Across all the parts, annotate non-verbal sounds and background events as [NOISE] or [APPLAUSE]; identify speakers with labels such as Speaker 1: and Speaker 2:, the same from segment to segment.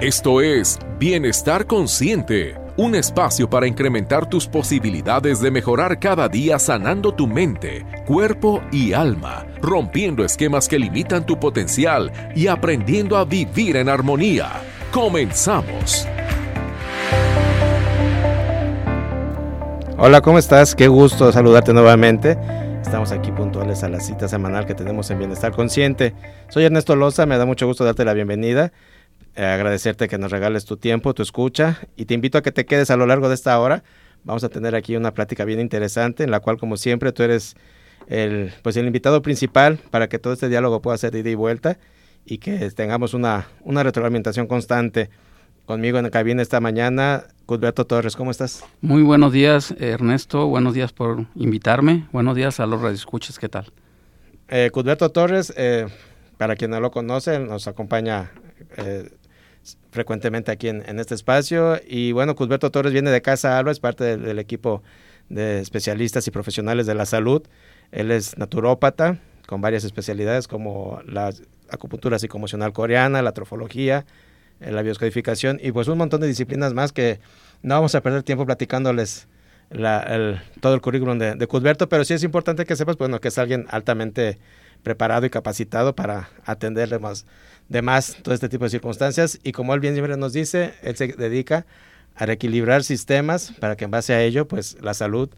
Speaker 1: Esto es Bienestar Consciente, un espacio para incrementar tus posibilidades de mejorar cada día sanando tu mente, cuerpo y alma, rompiendo esquemas que limitan tu potencial y aprendiendo a vivir en armonía. Comenzamos.
Speaker 2: Hola, ¿cómo estás? Qué gusto saludarte nuevamente. Estamos aquí puntuales a la cita semanal que tenemos en Bienestar Consciente. Soy Ernesto Loza, me da mucho gusto darte la bienvenida agradecerte que nos regales tu tiempo, tu escucha y te invito a que te quedes a lo largo de esta hora. Vamos a tener aquí una plática bien interesante en la cual como siempre tú eres el, pues el invitado principal para que todo este diálogo pueda ser ida y vuelta y que tengamos una, una retroalimentación constante. Conmigo en la cabina esta mañana, Cudberto Torres, ¿cómo estás?
Speaker 3: Muy buenos días, Ernesto. Buenos días por invitarme. Buenos días a los radioescuchas. ¿Qué tal?
Speaker 2: Eh, Cudberto Torres, eh, para quien no lo conoce, nos acompaña eh, frecuentemente aquí en, este espacio. Y bueno, Cusberto Torres viene de Casa Alba, es parte del, equipo de especialistas y profesionales de la salud. Él es naturópata con varias especialidades como la acupuntura psicoemocional coreana, la trofología, eh, la bioscodificación y pues un montón de disciplinas más que no vamos a perder tiempo platicándoles todo el currículum de, de pero sí es importante que sepas bueno, que es alguien altamente preparado y capacitado para atenderle más de más todo este tipo de circunstancias. Y como él bien siempre nos dice, él se dedica a reequilibrar sistemas para que en base a ello pues la salud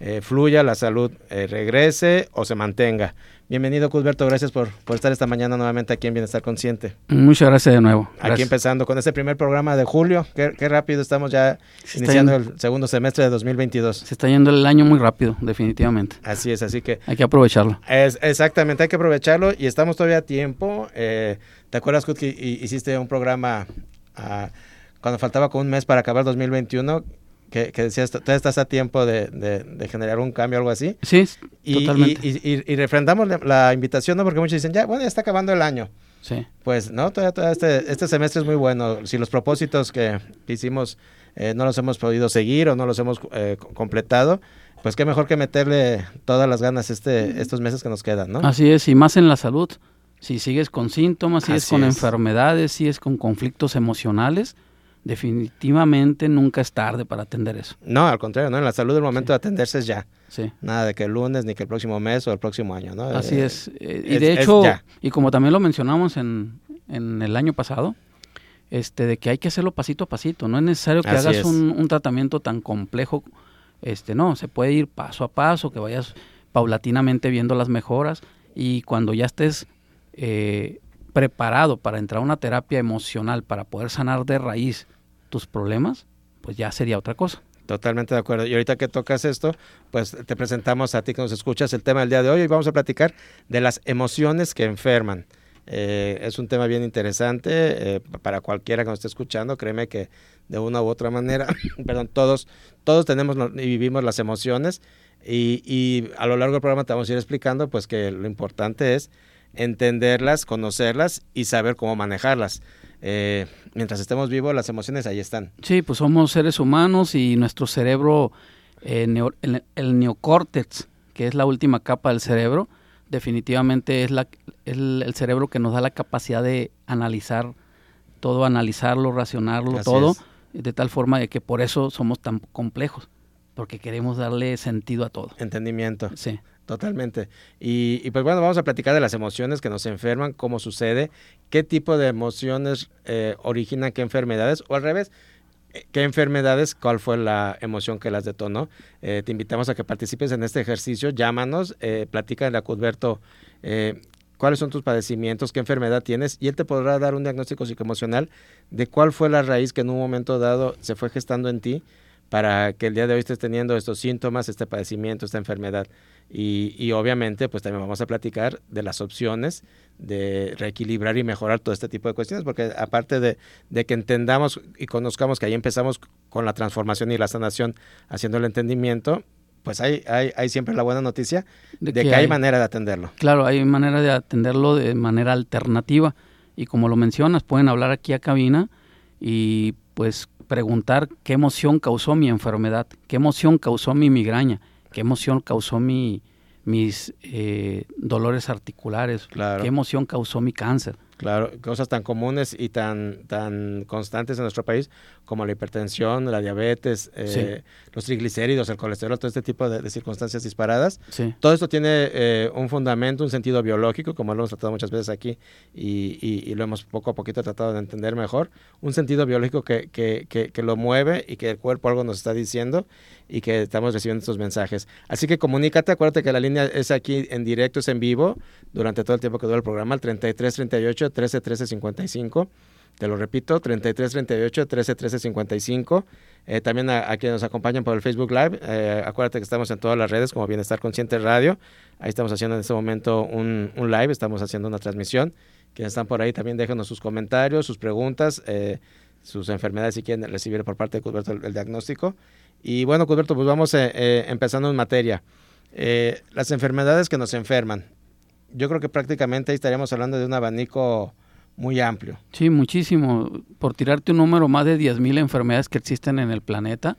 Speaker 2: eh, fluya, la salud eh, regrese o se mantenga. Bienvenido, Cusberto. Gracias por, por, estar esta mañana nuevamente aquí en Bienestar Consciente.
Speaker 3: Muchas gracias de nuevo.
Speaker 2: Aquí empezando con este primer programa de julio. Qué, rápido estamos ya iniciando el segundo semestre de 2022.
Speaker 3: Se está yendo el año muy rápido, definitivamente.
Speaker 2: Así es, así que...
Speaker 3: Hay que aprovecharlo.
Speaker 2: Es, exactamente, hay que aprovecharlo y estamos todavía a tiempo. Eh, ¿Te acuerdas, Cud, que hiciste un programa ah, cuando faltaba como un mes para acabar 2021? Que, que decías, todavía estás a tiempo de, de, generar un cambio o algo así.
Speaker 3: Sí,
Speaker 2: y,
Speaker 3: totalmente.
Speaker 2: Y, y, refrendamos la, invitación, ¿no? Porque muchos dicen, ya, bueno, ya está acabando el año.
Speaker 3: Sí.
Speaker 2: Pues, ¿no? Todavía, este, este semestre es muy bueno. Si los propósitos que hicimos eh, no los hemos podido seguir o no los hemos eh, completado, pues qué mejor que meterle todas las ganas este, estos meses que nos quedan, ¿no?
Speaker 3: Así es, y más en la salud. Si sigues con síntomas, si es con enfermedades, si es con conflictos emocionales, definitivamente nunca es tarde para atender eso.
Speaker 2: No, al contrario, ¿no? En la salud el momento de atenderse es ya.
Speaker 3: Sí.
Speaker 2: Nada de que el lunes, ni que el próximo mes o el próximo año, ¿no?
Speaker 3: Así eh, es. Eh, y de hecho, y como también lo mencionamos en, en, el año pasado, este, de que hay que hacerlo pasito a pasito. No es necesario que hagas un, un, tratamiento tan complejo. Este, no, se puede ir paso a paso, que vayas paulatinamente viendo las mejoras y cuando ya estés eh, preparado para entrar a una terapia emocional para poder sanar de raíz problemas, pues ya sería otra cosa.
Speaker 2: Totalmente de acuerdo. Y ahorita que tocas esto, pues te presentamos a ti que nos escuchas el tema del día de hoy y vamos a platicar de las emociones que enferman. Eh, es un tema bien interesante eh, para cualquiera que nos esté escuchando. Créeme que de una u otra manera, [COUGHS] perdón, todos, todos tenemos y vivimos las emociones y, y, a lo largo del programa te vamos a ir explicando pues que lo importante es entenderlas, conocerlas y saber cómo manejarlas. Eh, mientras estemos vivos, las emociones ahí están.
Speaker 3: Sí, pues somos seres humanos y nuestro cerebro, eh, el, neocórtex, que es la última capa del cerebro, definitivamente es la, el, cerebro que nos da la capacidad de analizar todo, analizarlo, racionarlo, todo, de tal forma de que por eso somos tan complejos, porque queremos darle sentido a todo.
Speaker 2: Entendimiento.
Speaker 3: Sí.
Speaker 2: Totalmente. Y, pues bueno, vamos a platicar de las emociones que nos enferman, cómo sucede, qué tipo de emociones eh, originan qué enfermedades, o al revés, eh, qué enfermedades, cuál fue la emoción que las detonó. Eh, te invitamos a que participes en este ejercicio, llámanos, eh, platica a Cudberto cuáles son tus padecimientos, qué enfermedad tienes, y él te podrá dar un diagnóstico psicoemocional de cuál fue la raíz que en un momento dado se fue gestando en ti para que el día de hoy estés teniendo estos síntomas, este padecimiento, esta enfermedad. Y, obviamente, pues también vamos a platicar de las opciones de reequilibrar y mejorar todo este tipo de cuestiones, porque aparte de, que entendamos y conozcamos que ahí empezamos con la transformación y la sanación haciendo el entendimiento, pues hay, hay, hay siempre la buena noticia de, que, hay, manera de atenderlo.
Speaker 3: Claro, hay manera de atenderlo de manera alternativa. Y como lo mencionas, pueden hablar aquí a cabina y pues preguntar qué emoción causó mi enfermedad, qué emoción causó mi migraña qué emoción causó mi, mis eh, dolores articulares, qué emoción causó mi cáncer.
Speaker 2: Claro, cosas tan comunes y tan, tan constantes en nuestro país como la hipertensión, la diabetes, eh, los triglicéridos, el colesterol, todo este tipo de, circunstancias disparadas. Todo esto tiene eh, un fundamento, un sentido biológico, como lo hemos tratado muchas veces aquí y, lo hemos poco a poquito tratado de entender mejor. Un sentido biológico que, que, que, lo mueve y que el cuerpo algo nos está diciendo y que estamos recibiendo estos mensajes. Así que comunícate, acuérdate que la línea es aquí en directo, es en vivo, durante todo el tiempo que dura el programa, el 33 38 13 13 55. Te lo repito, 33 38 13 13 55. también a, quienes nos acompañan por el Facebook Live, eh, acuérdate que estamos en todas las redes como Bienestar Consciente Radio. Ahí estamos haciendo en este momento un, un live, estamos haciendo una transmisión. Quienes están por ahí también déjenos sus comentarios, sus preguntas, eh, sus enfermedades si quieren recibir por parte de Cusberto el, diagnóstico. Y bueno, Cusberto, pues vamos eh, empezando en materia. las enfermedades que nos enferman, yo creo que prácticamente ahí estaríamos hablando de un abanico muy amplio.
Speaker 3: Sí, muchísimo. Por tirarte un número, más de 10.000 enfermedades que existen en el planeta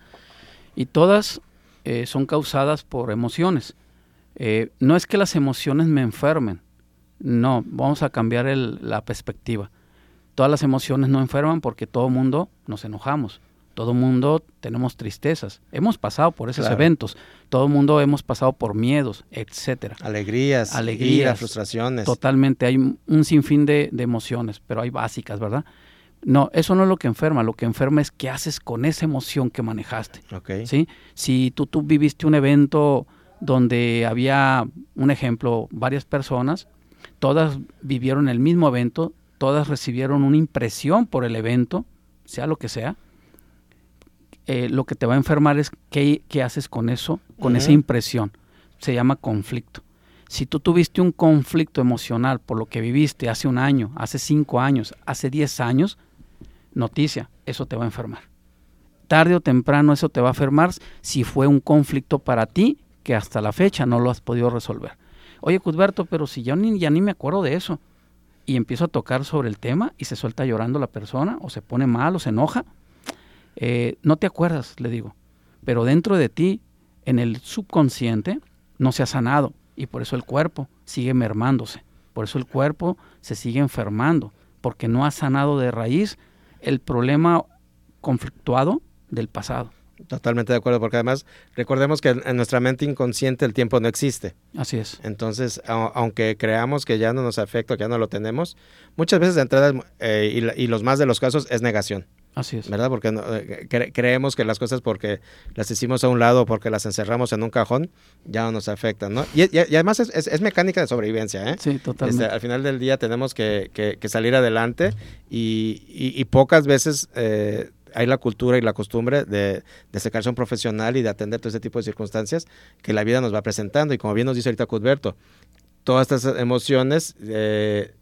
Speaker 3: y todas eh, son causadas por emociones. Eh, no es que las emociones me enfermen, no, vamos a cambiar la perspectiva. Todas las emociones no enferman porque todo mundo nos enojamos todo mundo tenemos tristezas. Hemos pasado por esos eventos. Todo mundo hemos pasado por miedos, etcétera.
Speaker 2: Alegrías, alegrías, frustraciones.
Speaker 3: Totalmente. Hay un sinfín de, emociones, pero hay básicas, ¿verdad? No, eso no es lo que enferma. Lo que enferma es qué haces con esa emoción que manejaste.
Speaker 2: Okay.
Speaker 3: ¿sí? Si tú, tú viviste un evento donde había, un ejemplo, varias personas, todas vivieron el mismo evento, todas recibieron una impresión por el evento, sea lo que sea, eh, lo que te va a enfermar es qué, haces con eso, con esa impresión. Se llama conflicto. Si tú tuviste un conflicto emocional por lo que viviste hace un año, hace cinco años, hace diez años, noticia, eso te va a enfermar. Tarde o temprano eso te va a enfermar si fue un conflicto para ti que hasta la fecha no lo has podido resolver. Oye, Cusberto, pero si yo ni, ya ni me acuerdo de eso. Y empiezo a tocar sobre el tema y se suelta llorando la persona, o se pone mal, o se enoja, eh, no te acuerdas, le digo, pero dentro de ti, en el subconsciente, no se ha sanado y por eso el cuerpo sigue mermándose, por eso el cuerpo se sigue enfermando, porque no ha sanado de raíz el problema conflictuado del pasado.
Speaker 2: Totalmente de acuerdo, porque además recordemos que en nuestra mente inconsciente el tiempo no existe.
Speaker 3: Así es.
Speaker 2: Entonces, aunque creamos que ya no nos afecta, que ya no lo tenemos, muchas veces de entrada, eh, y, los más de los casos, es negación.
Speaker 3: Así es.
Speaker 2: ¿Verdad? Porque eh, creemos que las cosas porque las hicimos a un lado, porque las encerramos en un cajón, ya no nos afectan, ¿no? Y, además es, mecánica de sobrevivencia, ¿eh?
Speaker 3: Sí, totalmente.
Speaker 2: Este, al final del día tenemos que, salir adelante y, pocas veces eh, hay la cultura y la costumbre de, de secarse a un profesional y de atender todo ese tipo de circunstancias que la vida nos va presentando. Y como bien nos dice ahorita Cudberto, todas estas emociones eh,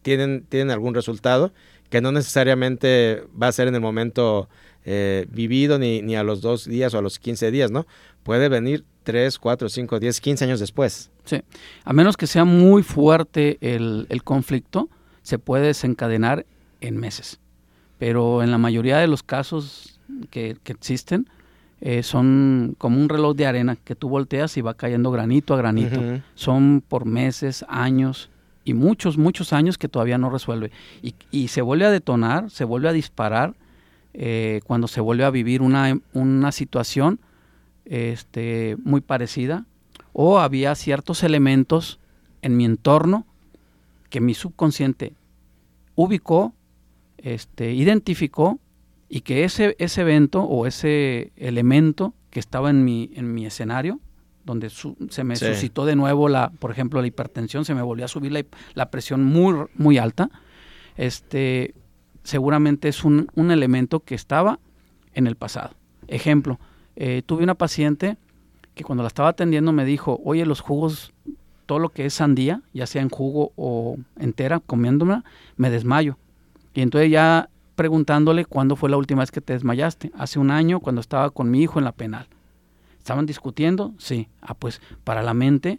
Speaker 2: tienen, tienen algún resultado que no necesariamente va a ser en el momento eh, vivido ni, ni, a los dos días o a los 15 días, ¿no? Puede venir 3, 4, 5, 10, 15 años después.
Speaker 3: Sí, a menos que sea muy fuerte el, el conflicto, se puede desencadenar en meses. Pero en la mayoría de los casos que, que existen, eh, son como un reloj de arena que tú volteas y va cayendo granito a granito. Son por meses, años, y muchos, muchos años que todavía no resuelve. Y, y se vuelve a detonar, se vuelve a disparar eh, cuando se vuelve a vivir una, una situación este, muy parecida o había ciertos elementos en mi entorno que mi subconsciente ubicó, este, identificó y que ese, ese evento o ese elemento que estaba en mi, en mi escenario donde se me suscitó de nuevo la, por ejemplo, la hipertensión, se me volvió a subir la, presión muy, muy alta, este, seguramente es un, elemento que estaba en el pasado. Ejemplo, eh, tuve una paciente que cuando la estaba atendiendo me dijo, oye, los jugos, todo lo que es sandía, ya sea en jugo o entera, comiéndomela, me desmayo. Y entonces ya preguntándole cuándo fue la última vez que te desmayaste. Hace un año cuando estaba con mi hijo en la penal. ¿Estaban discutiendo? Sí. Ah, pues para la mente,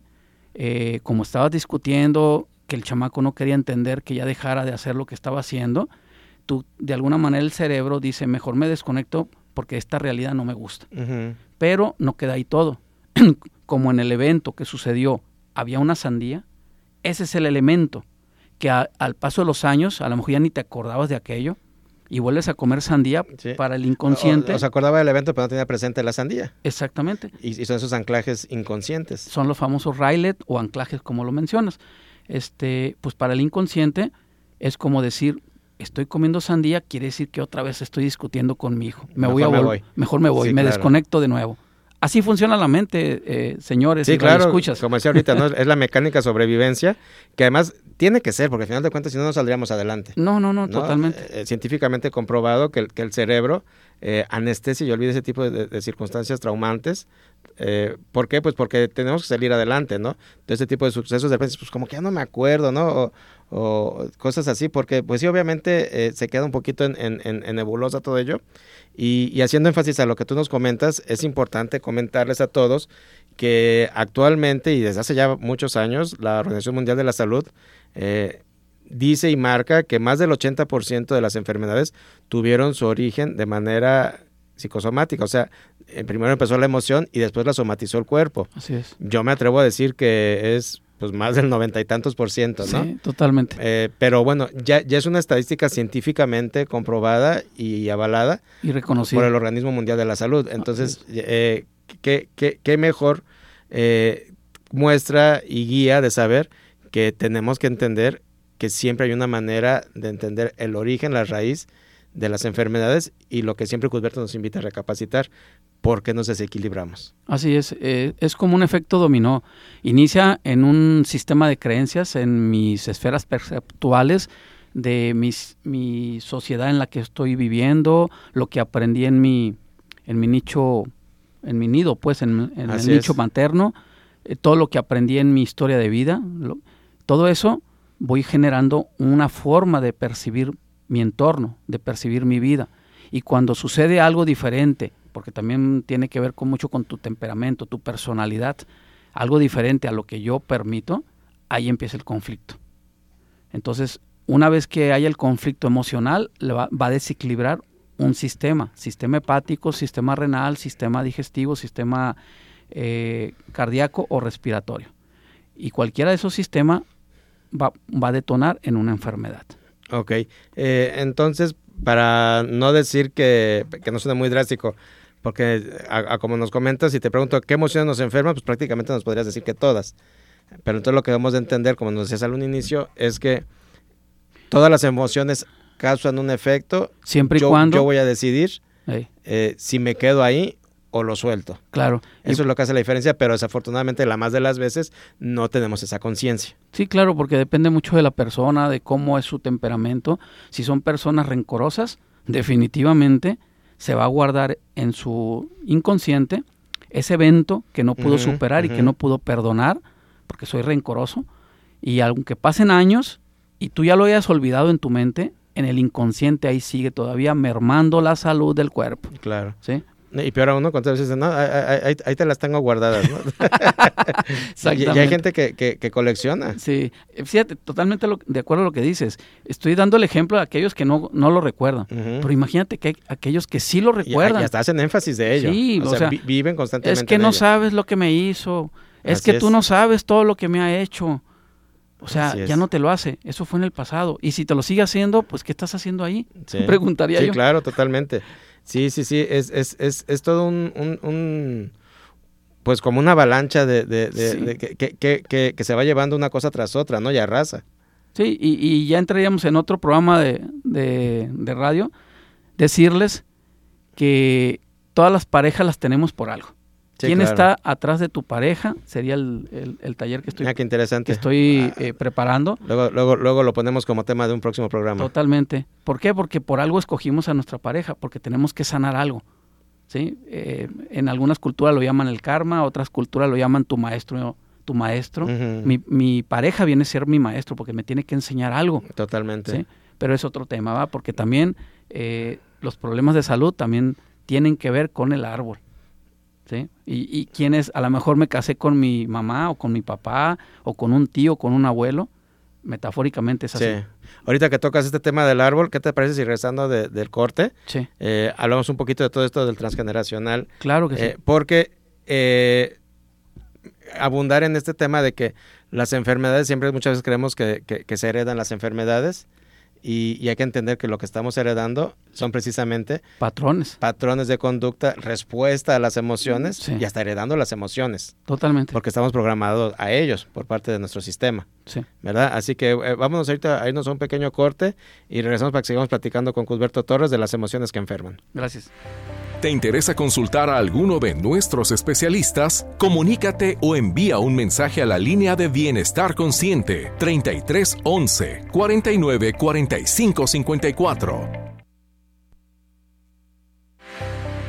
Speaker 3: eh, como estaba discutiendo, que el chamaco no quería entender que ya dejara de hacer lo que estaba haciendo, tú, de alguna manera el cerebro dice, mejor me desconecto porque esta realidad no me gusta. Pero no queda ahí todo. [CLEARS THROAT] como en el evento que sucedió había una sandía, ese es el elemento que al paso de los años, a lo mejor ya ni te acordabas de aquello, y vuelves a comer sandía para el inconsciente.
Speaker 2: O, se acordaba del evento, pero no tenía presente la sandía.
Speaker 3: Exactamente.
Speaker 2: Y, son esos anclajes inconscientes.
Speaker 3: Son los famosos Raylet o anclajes, como lo mencionas. Este, pues para el inconsciente es como decir, estoy comiendo sandía, quiere decir que otra vez estoy discutiendo con mi hijo. Me voy a voy. Mejor me voy, me desconecto de nuevo. Así funciona la mente, eh, señores.
Speaker 2: Sí, claro, escuchas. como decía ahorita, ¿no? [LAUGHS] es la mecánica sobrevivencia, que además tiene que ser, porque al final de cuentas si no, no saldríamos adelante.
Speaker 3: No, no, no, totalmente.
Speaker 2: Eh, eh, científicamente comprobado que el, que el cerebro eh, anestesia y olvida ese tipo de, circunstancias traumantes. ¿Por qué? Pues porque tenemos que salir adelante, ¿no? De ese tipo de sucesos, de repente, pues como que ya no me acuerdo, ¿no? O, cosas así, porque pues sí, obviamente se queda un poquito en, en, nebulosa todo ello. Y, y, haciendo énfasis a lo que tú nos comentas, es importante comentarles a todos que actualmente y desde hace ya muchos años la Organización Mundial de la Salud eh, dice y marca que más del 80% de las enfermedades tuvieron su origen de manera psicosomática, o sea, primero empezó la emoción y después la somatizó el cuerpo.
Speaker 3: Así es.
Speaker 2: Yo me atrevo a decir que es pues más del noventa y tantos por ciento, ¿no?
Speaker 3: Sí, totalmente.
Speaker 2: Eh, pero bueno, ya, ya es una estadística científicamente comprobada y avalada
Speaker 3: y reconocida
Speaker 2: por el Organismo Mundial de la Salud. Entonces, eh, ¿qué, qué, qué, mejor eh, muestra y guía de saber que tenemos que entender que siempre hay una manera de entender el origen, la raíz de las enfermedades y lo que siempre Cusberto nos invita a recapacitar, ¿por qué nos desequilibramos?
Speaker 3: Así es, eh, es como un efecto dominó. Inicia en un sistema de creencias, en mis esferas perceptuales, de mis, mi sociedad en la que estoy viviendo, lo que aprendí en mi, en mi nicho, en mi nido, pues, en, el nicho materno, eh, todo lo que aprendí en mi historia de vida, todo eso voy generando una forma de percibir mi entorno, de percibir mi vida. Y cuando sucede algo diferente, porque también tiene que ver con mucho con tu temperamento, tu personalidad, algo diferente a lo que yo permito, ahí empieza el conflicto. Entonces, una vez que haya el conflicto emocional, va, va, a desequilibrar un sistema, sistema hepático, sistema renal, sistema digestivo, sistema eh, cardíaco o respiratorio. Y cualquiera de esos sistemas va, a detonar en una enfermedad.
Speaker 2: Ok, eh, entonces para no decir que, que no suena muy drástico, porque como nos comentas, si te pregunto qué emociones nos enferman, pues prácticamente nos podrías decir que todas. Pero entonces lo que debemos de entender, como nos decías al inicio, es que todas las emociones causan un efecto.
Speaker 3: Siempre y
Speaker 2: yo,
Speaker 3: cuando.
Speaker 2: Yo voy a decidir eh, si me quedo ahí o lo suelto.
Speaker 3: Claro.
Speaker 2: Eso es lo que hace la diferencia, pero desafortunadamente la más de las veces no tenemos esa conciencia.
Speaker 3: Sí, claro, porque depende mucho de la persona, de cómo es su temperamento. Si son personas rencorosas, definitivamente se va a guardar en su inconsciente ese evento que no pudo superar y que no pudo perdonar, porque soy rencoroso, y aunque pasen años y tú ya lo hayas olvidado en tu mente, en el inconsciente ahí sigue todavía mermando la salud del cuerpo.
Speaker 2: Claro.
Speaker 3: ¿Sí?
Speaker 2: Y peor aún, cuando veces, no, ahí, te las tengo guardadas, ¿no? [LAUGHS] y, hay gente que, que, colecciona.
Speaker 3: Sí, fíjate, totalmente de acuerdo a lo que dices. Estoy dando el ejemplo a aquellos que no, no lo recuerdan. Pero imagínate que hay aquellos que sí lo recuerdan. Y,
Speaker 2: hasta hacen énfasis de ello.
Speaker 3: Sí,
Speaker 2: o, sea, viven constantemente.
Speaker 3: Es que no sabes lo que me hizo. Es que tú no sabes todo lo que me ha hecho. O sea, ya no te lo hace. Eso fue en el pasado. Y si te lo sigue haciendo, pues ¿qué estás haciendo ahí? [LAUGHS] Preguntaría yo.
Speaker 2: Sí, claro, totalmente. Sí, sí, sí, es, es, es, es todo un, un, pues como una avalancha de, de, de, que, que, que, se va llevando una cosa tras otra, ¿no? Y arrasa.
Speaker 3: Sí, y, y ya entraríamos en otro programa de, de radio, decirles que todas las parejas las tenemos por algo. ¿Quién está atrás de tu pareja? Sería el, el, taller que estoy,
Speaker 2: ah, interesante.
Speaker 3: estoy ah. eh, preparando.
Speaker 2: Luego, luego, luego lo ponemos como tema de un próximo programa.
Speaker 3: Totalmente. ¿Por qué? Porque por algo escogimos a nuestra pareja, porque tenemos que sanar algo. ¿sí? Eh, en algunas culturas lo llaman el karma, otras culturas lo llaman tu maestro. Tu maestro. mi, mi, pareja viene a ser mi maestro porque me tiene que enseñar algo.
Speaker 2: Totalmente.
Speaker 3: ¿sí? Pero es otro tema, ¿va? Porque también eh, los problemas de salud también tienen que ver con el árbol. ¿Sí? Y, y quienes a lo mejor me casé con mi mamá o con mi papá o con un tío, o con un abuelo, metafóricamente es así. Sí.
Speaker 2: Ahorita que tocas este tema del árbol, ¿qué te parece si regresando del corte?
Speaker 3: Sí.
Speaker 2: Eh, hablamos un poquito de todo esto del transgeneracional.
Speaker 3: Claro que
Speaker 2: sí. Eh, porque eh, abundar en este tema de que las enfermedades, siempre muchas veces creemos que, que se heredan las enfermedades y, hay que entender que lo que estamos heredando son precisamente
Speaker 3: patrones.
Speaker 2: Patrones de conducta, respuesta a las emociones y hasta heredando las emociones.
Speaker 3: Totalmente.
Speaker 2: Porque estamos programados a ellos por parte de nuestro sistema.
Speaker 3: Sí.
Speaker 2: ¿Verdad? Así que eh, vámonos ahorita a irnos a un pequeño corte y regresamos para que sigamos platicando con Cusberto Torres de las emociones que enferman.
Speaker 3: Gracias.
Speaker 1: ¿Te interesa consultar a alguno de nuestros especialistas? Comunícate o envía un mensaje a la línea de Bienestar Consciente 33 11 49 45 54.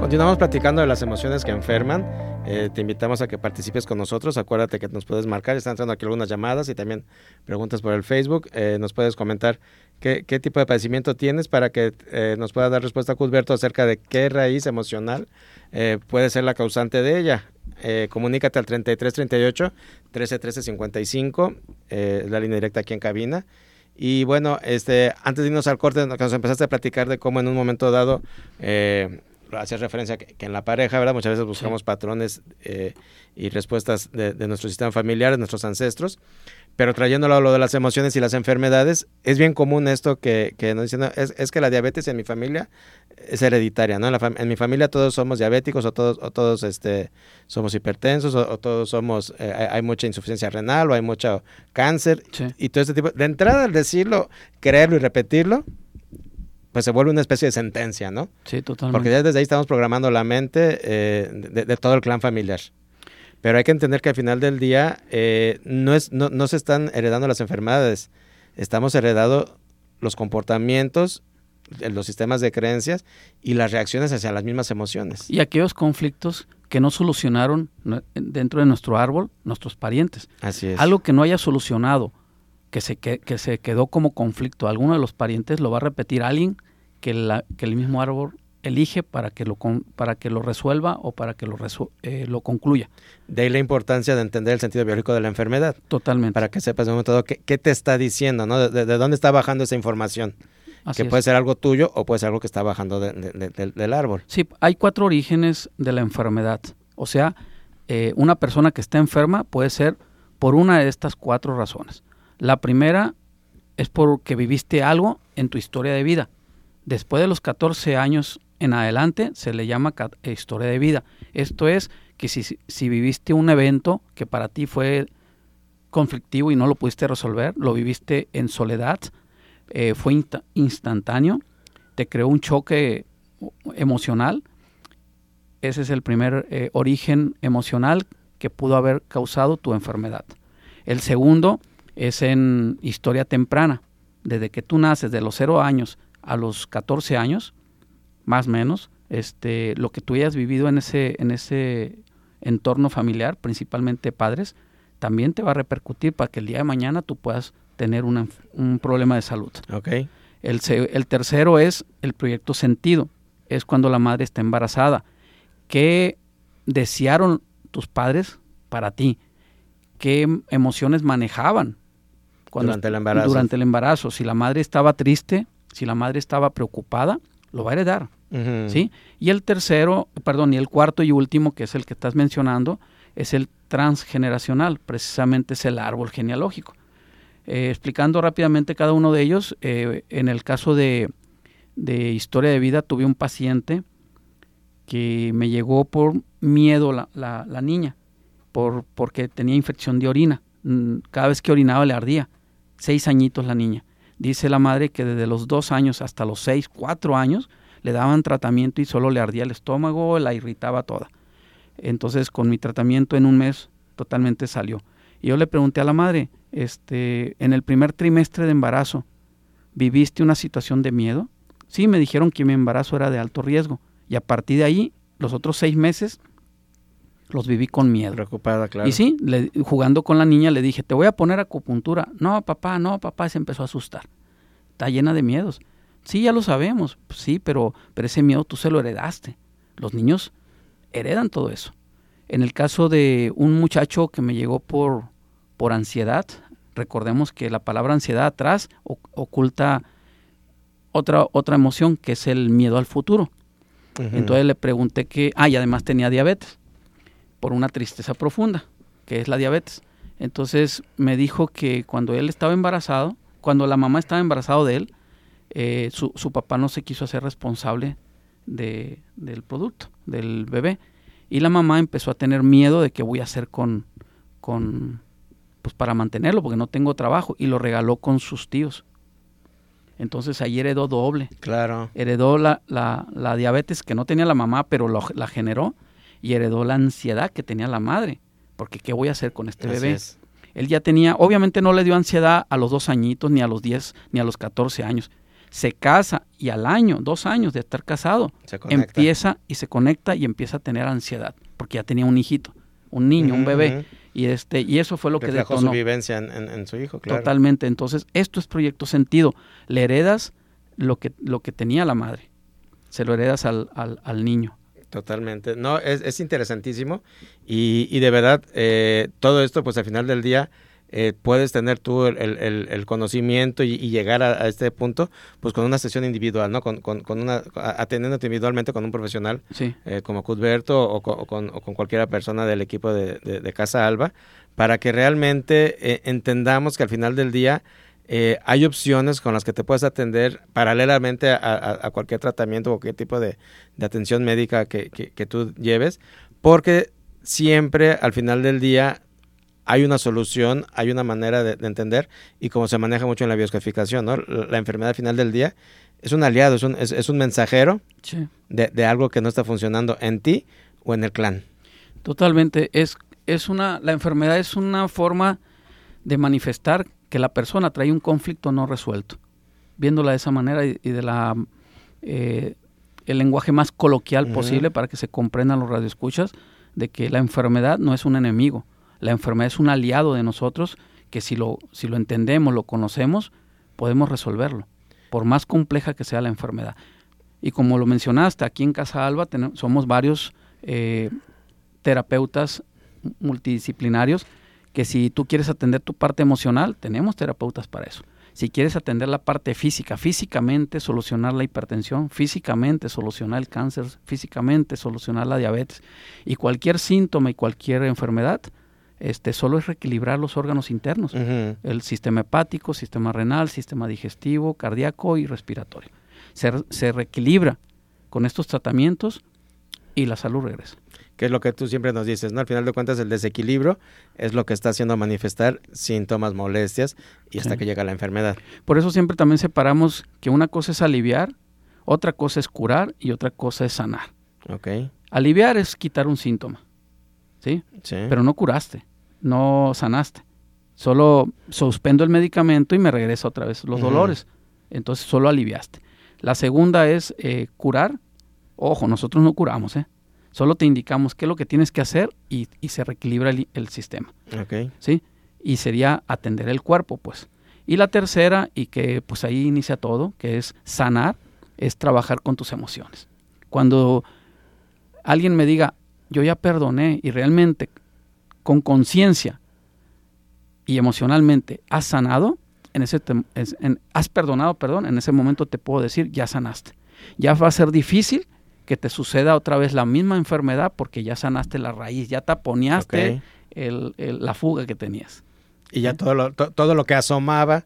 Speaker 2: Continuamos platicando de las emociones que enferman. Eh, te invitamos a que participes con nosotros. Acuérdate que nos puedes marcar. Están entrando aquí algunas llamadas y también preguntas por el Facebook. Eh, nos puedes comentar qué, tipo de padecimiento tienes para que eh, nos pueda dar respuesta a Cusberto acerca de qué raíz emocional puede ser la causante de ella. comunícate al 3338 131355, la línea directa aquí en cabina. Y bueno, este, antes de irnos al corte, nos empezaste a platicar de cómo en un momento dado hacía referencia que, que, en la pareja, ¿verdad? Muchas veces buscamos patrones eh, y respuestas de, nuestro sistema familiar, de nuestros ancestros, pero trayéndolo a lo de las emociones y las enfermedades, es bien común esto que, que nos dicen, es, que la diabetes en mi familia es hereditaria, ¿no? En, mi familia todos somos diabéticos o todos, o todos este, somos hipertensos o, todos somos, eh, hay, mucha insuficiencia renal o hay mucho cáncer y todo este tipo. De entrada, al decirlo, creerlo y repetirlo, pues se vuelve una especie de sentencia, ¿no?
Speaker 3: Sí, totalmente.
Speaker 2: Porque ya desde ahí estamos programando la mente eh, de, todo el clan familiar. Pero hay que entender que al final del día eh, no, es, no, no, se están heredando las enfermedades, estamos heredando los comportamientos, los sistemas de creencias y las reacciones hacia las mismas emociones.
Speaker 3: Y aquellos conflictos que no solucionaron dentro de nuestro árbol nuestros parientes.
Speaker 2: Así es.
Speaker 3: Algo que no haya solucionado que se, que, se quedó como conflicto. Alguno de los parientes lo va a repetir alguien que, la, que el mismo árbol elige para que lo, para que lo resuelva o para que lo, eh, lo concluya.
Speaker 2: De ahí la importancia de entender el sentido biológico de la enfermedad.
Speaker 3: Totalmente.
Speaker 2: Para que sepas de un momento qué, qué, te está diciendo, ¿no? De, dónde está bajando esa información. que puede ser algo tuyo o puede ser algo que está bajando del árbol.
Speaker 3: Sí, hay cuatro orígenes de la enfermedad. O sea, eh, una persona que está enferma puede ser por una de estas cuatro razones. La primera es porque viviste algo en tu historia de vida. Después de los 14 años en adelante se le llama historia de vida. Esto es que si, viviste un evento que para ti fue conflictivo y no lo pudiste resolver, lo viviste en soledad, eh, fue instantáneo, te creó un choque emocional, ese es el primer eh, origen emocional que pudo haber causado tu enfermedad. El segundo es en historia temprana. Desde que tú naces, de los 0 años a los 14 años, más o menos, este, lo que tú hayas vivido en ese, en ese entorno familiar, principalmente padres, también te va a repercutir para que el día de mañana tú puedas tener un problema de salud.
Speaker 2: Okay.
Speaker 3: El, el tercero es el proyecto sentido, es cuando la madre está embarazada. ¿Qué desearon tus padres para ti? ¿Qué emociones manejaban
Speaker 2: durante el embarazo.
Speaker 3: Durante el embarazo. Si la madre estaba triste, si la madre estaba preocupada, lo va a heredar. ¿sí? Y el tercero, perdón, y el cuarto y último, que es el que estás mencionando, es el transgeneracional, precisamente es el árbol genealógico. Eh, explicando rápidamente cada uno de ellos, eh, en el caso de, de, historia de vida tuve un paciente que me llegó por miedo la, la, la niña, por, porque tenía infección de orina. Mm, cada vez que orinaba le ardía seis añitos la niña. Dice la madre que desde los dos años hasta los seis, cuatro años, le daban tratamiento y solo le ardía el estómago, la irritaba toda. Entonces con mi tratamiento en un mes totalmente salió. Y yo le pregunté a la madre, este, en el primer trimestre de embarazo, ¿viviste una situación de miedo? Sí, me dijeron que mi embarazo era de alto riesgo. Y a partir de ahí, los otros seis meses, los viví con miedo.
Speaker 2: Preocupada, claro.
Speaker 3: Y sí, jugando con la niña le dije, te voy a poner acupuntura. No, papá, no, papá, se empezó a asustar. Está llena de miedos. Sí, ya lo sabemos, sí, pero, pero ese miedo tú se lo heredaste. Los niños heredan todo eso. En el caso de un muchacho que me llegó por, por ansiedad, recordemos que la palabra ansiedad atrás oculta otra, otra emoción que es el miedo al futuro. Entonces le pregunté que, ah, y además tenía diabetes, por una tristeza profunda, que es la diabetes. Entonces me dijo que cuando él estaba embarazado, cuando la mamá estaba embarazada de él, eh, su, su, papá no se quiso hacer responsable de, del producto, del bebé. Y la mamá empezó a tener miedo de qué voy a hacer con, con, pues para mantenerlo, porque no tengo trabajo, y lo regaló con sus tíos. Entonces ahí heredó doble.
Speaker 2: Claro.
Speaker 3: Heredó la, la, la diabetes que no tenía la mamá, pero la generó, y heredó la ansiedad que tenía la madre, porque ¿qué voy a hacer con este bebé? Él ya tenía, obviamente no le dio ansiedad a los dos añitos, ni a los diez, ni a los catorce años se casa y al año, dos años de estar casado, empieza y se conecta y empieza a tener ansiedad, porque ya tenía un hijito, un niño, un bebé. Y, este, y eso fue lo que
Speaker 2: detonó. su vivencia en, su hijo, claro.
Speaker 3: Totalmente. Entonces, esto es proyecto sentido. Le heredas lo que, lo que tenía la madre. Se lo heredas al, al, niño.
Speaker 2: Totalmente. No, es, es interesantísimo. Y, y de verdad, eh, todo esto, pues al final del día, eh, puedes tener tú el, conocimiento y, llegar a, este punto, pues con una sesión individual, ¿no? Con, con, una, atendiéndote individualmente con un profesional eh, como Cudberto o, o, con, o con cualquier persona del equipo de, Casa Alba, para que realmente eh, entendamos que al final del día hay opciones con las que te puedes atender paralelamente a, cualquier tratamiento o cualquier tipo de, atención médica que, que tú lleves, porque siempre al final del día hay una solución, hay una manera de, entender y como se maneja mucho en la bioscodificación, ¿no? La, enfermedad al final del día es un aliado, es un, es, un mensajero de, algo que no está funcionando en ti o en el clan.
Speaker 3: Totalmente, es, es una, la enfermedad es una forma de manifestar que la persona trae un conflicto no resuelto. Viéndola de esa manera y, de la eh, el lenguaje más coloquial posible para que se comprendan los radioescuchas de que la enfermedad no es un enemigo, la enfermedad es un aliado de nosotros que si lo, si lo entendemos, lo conocemos, podemos resolverlo, por más compleja que sea la enfermedad. Y como lo mencionaste, aquí en Casa Alba tenemos, somos varios eh, terapeutas multidisciplinarios que si tú quieres atender tu parte emocional, tenemos terapeutas para eso. Si quieres atender la parte física, físicamente solucionar la hipertensión, físicamente solucionar el cáncer, físicamente solucionar la diabetes y cualquier síntoma y cualquier enfermedad, este, solo es reequilibrar los órganos internos, el sistema hepático, sistema renal, sistema digestivo, cardíaco y respiratorio. Se, se, reequilibra con estos tratamientos y la salud regresa.
Speaker 2: Que es lo que tú siempre nos dices, ¿no? Al final de cuentas, el desequilibrio es lo que está haciendo manifestar síntomas, molestias y hasta que llega la enfermedad.
Speaker 3: Por eso siempre también separamos que una cosa es aliviar, otra cosa es curar y otra cosa es sanar.
Speaker 2: Okay.
Speaker 3: Aliviar es quitar un síntoma, ¿sí? sí. Pero no curaste no sanaste. Solo suspendo el medicamento y me regresa otra vez los dolores. Entonces solo aliviaste. La segunda es eh, curar. Ojo, nosotros no curamos, ¿eh? Solo te indicamos qué es lo que tienes que hacer y, se reequilibra el, sistema.
Speaker 2: Okay.
Speaker 3: ¿Sí? Y sería atender el cuerpo, pues. Y la tercera, y que pues ahí inicia todo, que es sanar, es trabajar con tus emociones. Cuando alguien me diga, yo ya perdoné y realmente con conciencia y emocionalmente has sanado, en ese has perdonado, perdón, en ese momento te puedo decir, ya sanaste. Ya va a ser difícil que te suceda otra vez la misma enfermedad porque ya sanaste la raíz, ya taponeaste la fuga que tenías.
Speaker 2: Y ya todo lo, todo lo que asomaba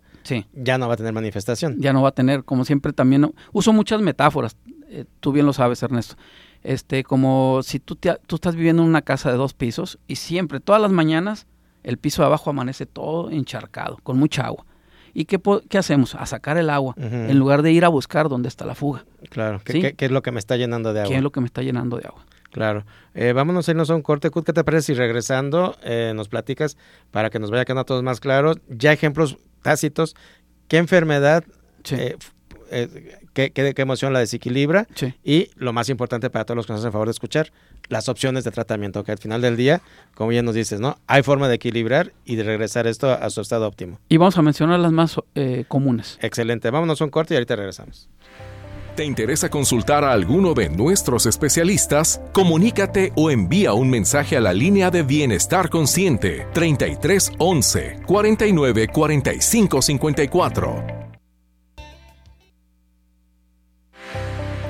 Speaker 2: ya no va a tener manifestación.
Speaker 3: Ya no va a tener, como siempre también, uso muchas metáforas, eh, tú bien lo sabes Ernesto este, como si tú, tú estás viviendo en una casa de dos pisos y siempre, todas las mañanas, el piso de abajo amanece todo encharcado, con mucha agua. ¿Y qué, qué hacemos? A sacar el agua, en lugar de ir a buscar dónde está la fuga.
Speaker 2: Claro, ¿Qué, es lo que me está llenando de agua?
Speaker 3: ¿Qué es lo que me está llenando de agua?
Speaker 2: Claro. Eh, vámonos a irnos a un corte. ¿Qué te parece si regresando eh, nos platicas para que nos vaya quedando a todos más claros? Ya ejemplos tácitos. ¿Qué enfermedad eh, eh, qué, qué, emoción la desequilibra y lo más importante para todos los que nos hacen favor de escuchar, las opciones de tratamiento, que al final del día, como ya nos dices, ¿no? Hay forma de equilibrar y de regresar esto a su estado óptimo.
Speaker 3: Y vamos a mencionar las más eh, comunes.
Speaker 2: Excelente, vámonos a un corte y ahorita regresamos.
Speaker 1: ¿Te interesa consultar a alguno de nuestros especialistas? Comunícate o envía un mensaje a la línea de Bienestar Consciente 33 11 49 45 54.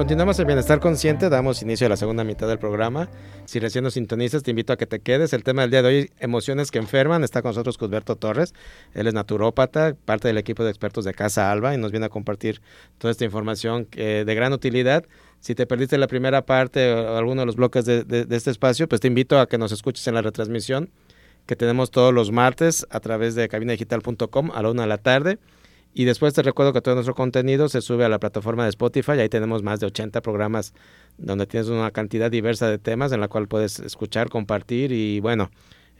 Speaker 2: Continuamos el bienestar consciente, damos inicio a la segunda mitad del programa. Si recién nos sintonizas, te invito a que te quedes. El tema del día de hoy, emociones que enferman, está con nosotros Cusberto Torres. Él es naturópata, parte del equipo de expertos de Casa Alba y nos viene a compartir toda esta información de gran utilidad. Si te perdiste la primera parte o alguno de los bloques de, de este espacio, pues te invito a que nos escuches en la retransmisión que tenemos todos los martes a través de cabinadigital.com a la una de la tarde. Y después te recuerdo que todo nuestro contenido se sube a la plataforma de Spotify. Ahí tenemos más de 80 programas donde tienes una cantidad diversa de temas en la cual puedes escuchar, compartir y bueno,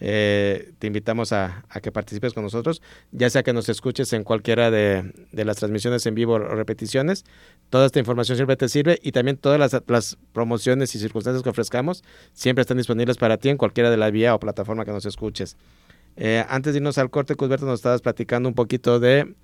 Speaker 2: eh, te invitamos a, que participes con nosotros, ya sea que nos escuches en cualquiera de, las transmisiones en vivo o repeticiones. Toda esta información siempre te sirve y también todas las, promociones y circunstancias que ofrezcamos siempre están disponibles para ti en cualquiera de la vía o plataforma que nos escuches. Eh, antes de irnos al corte, Cusberto, nos estabas platicando un poquito de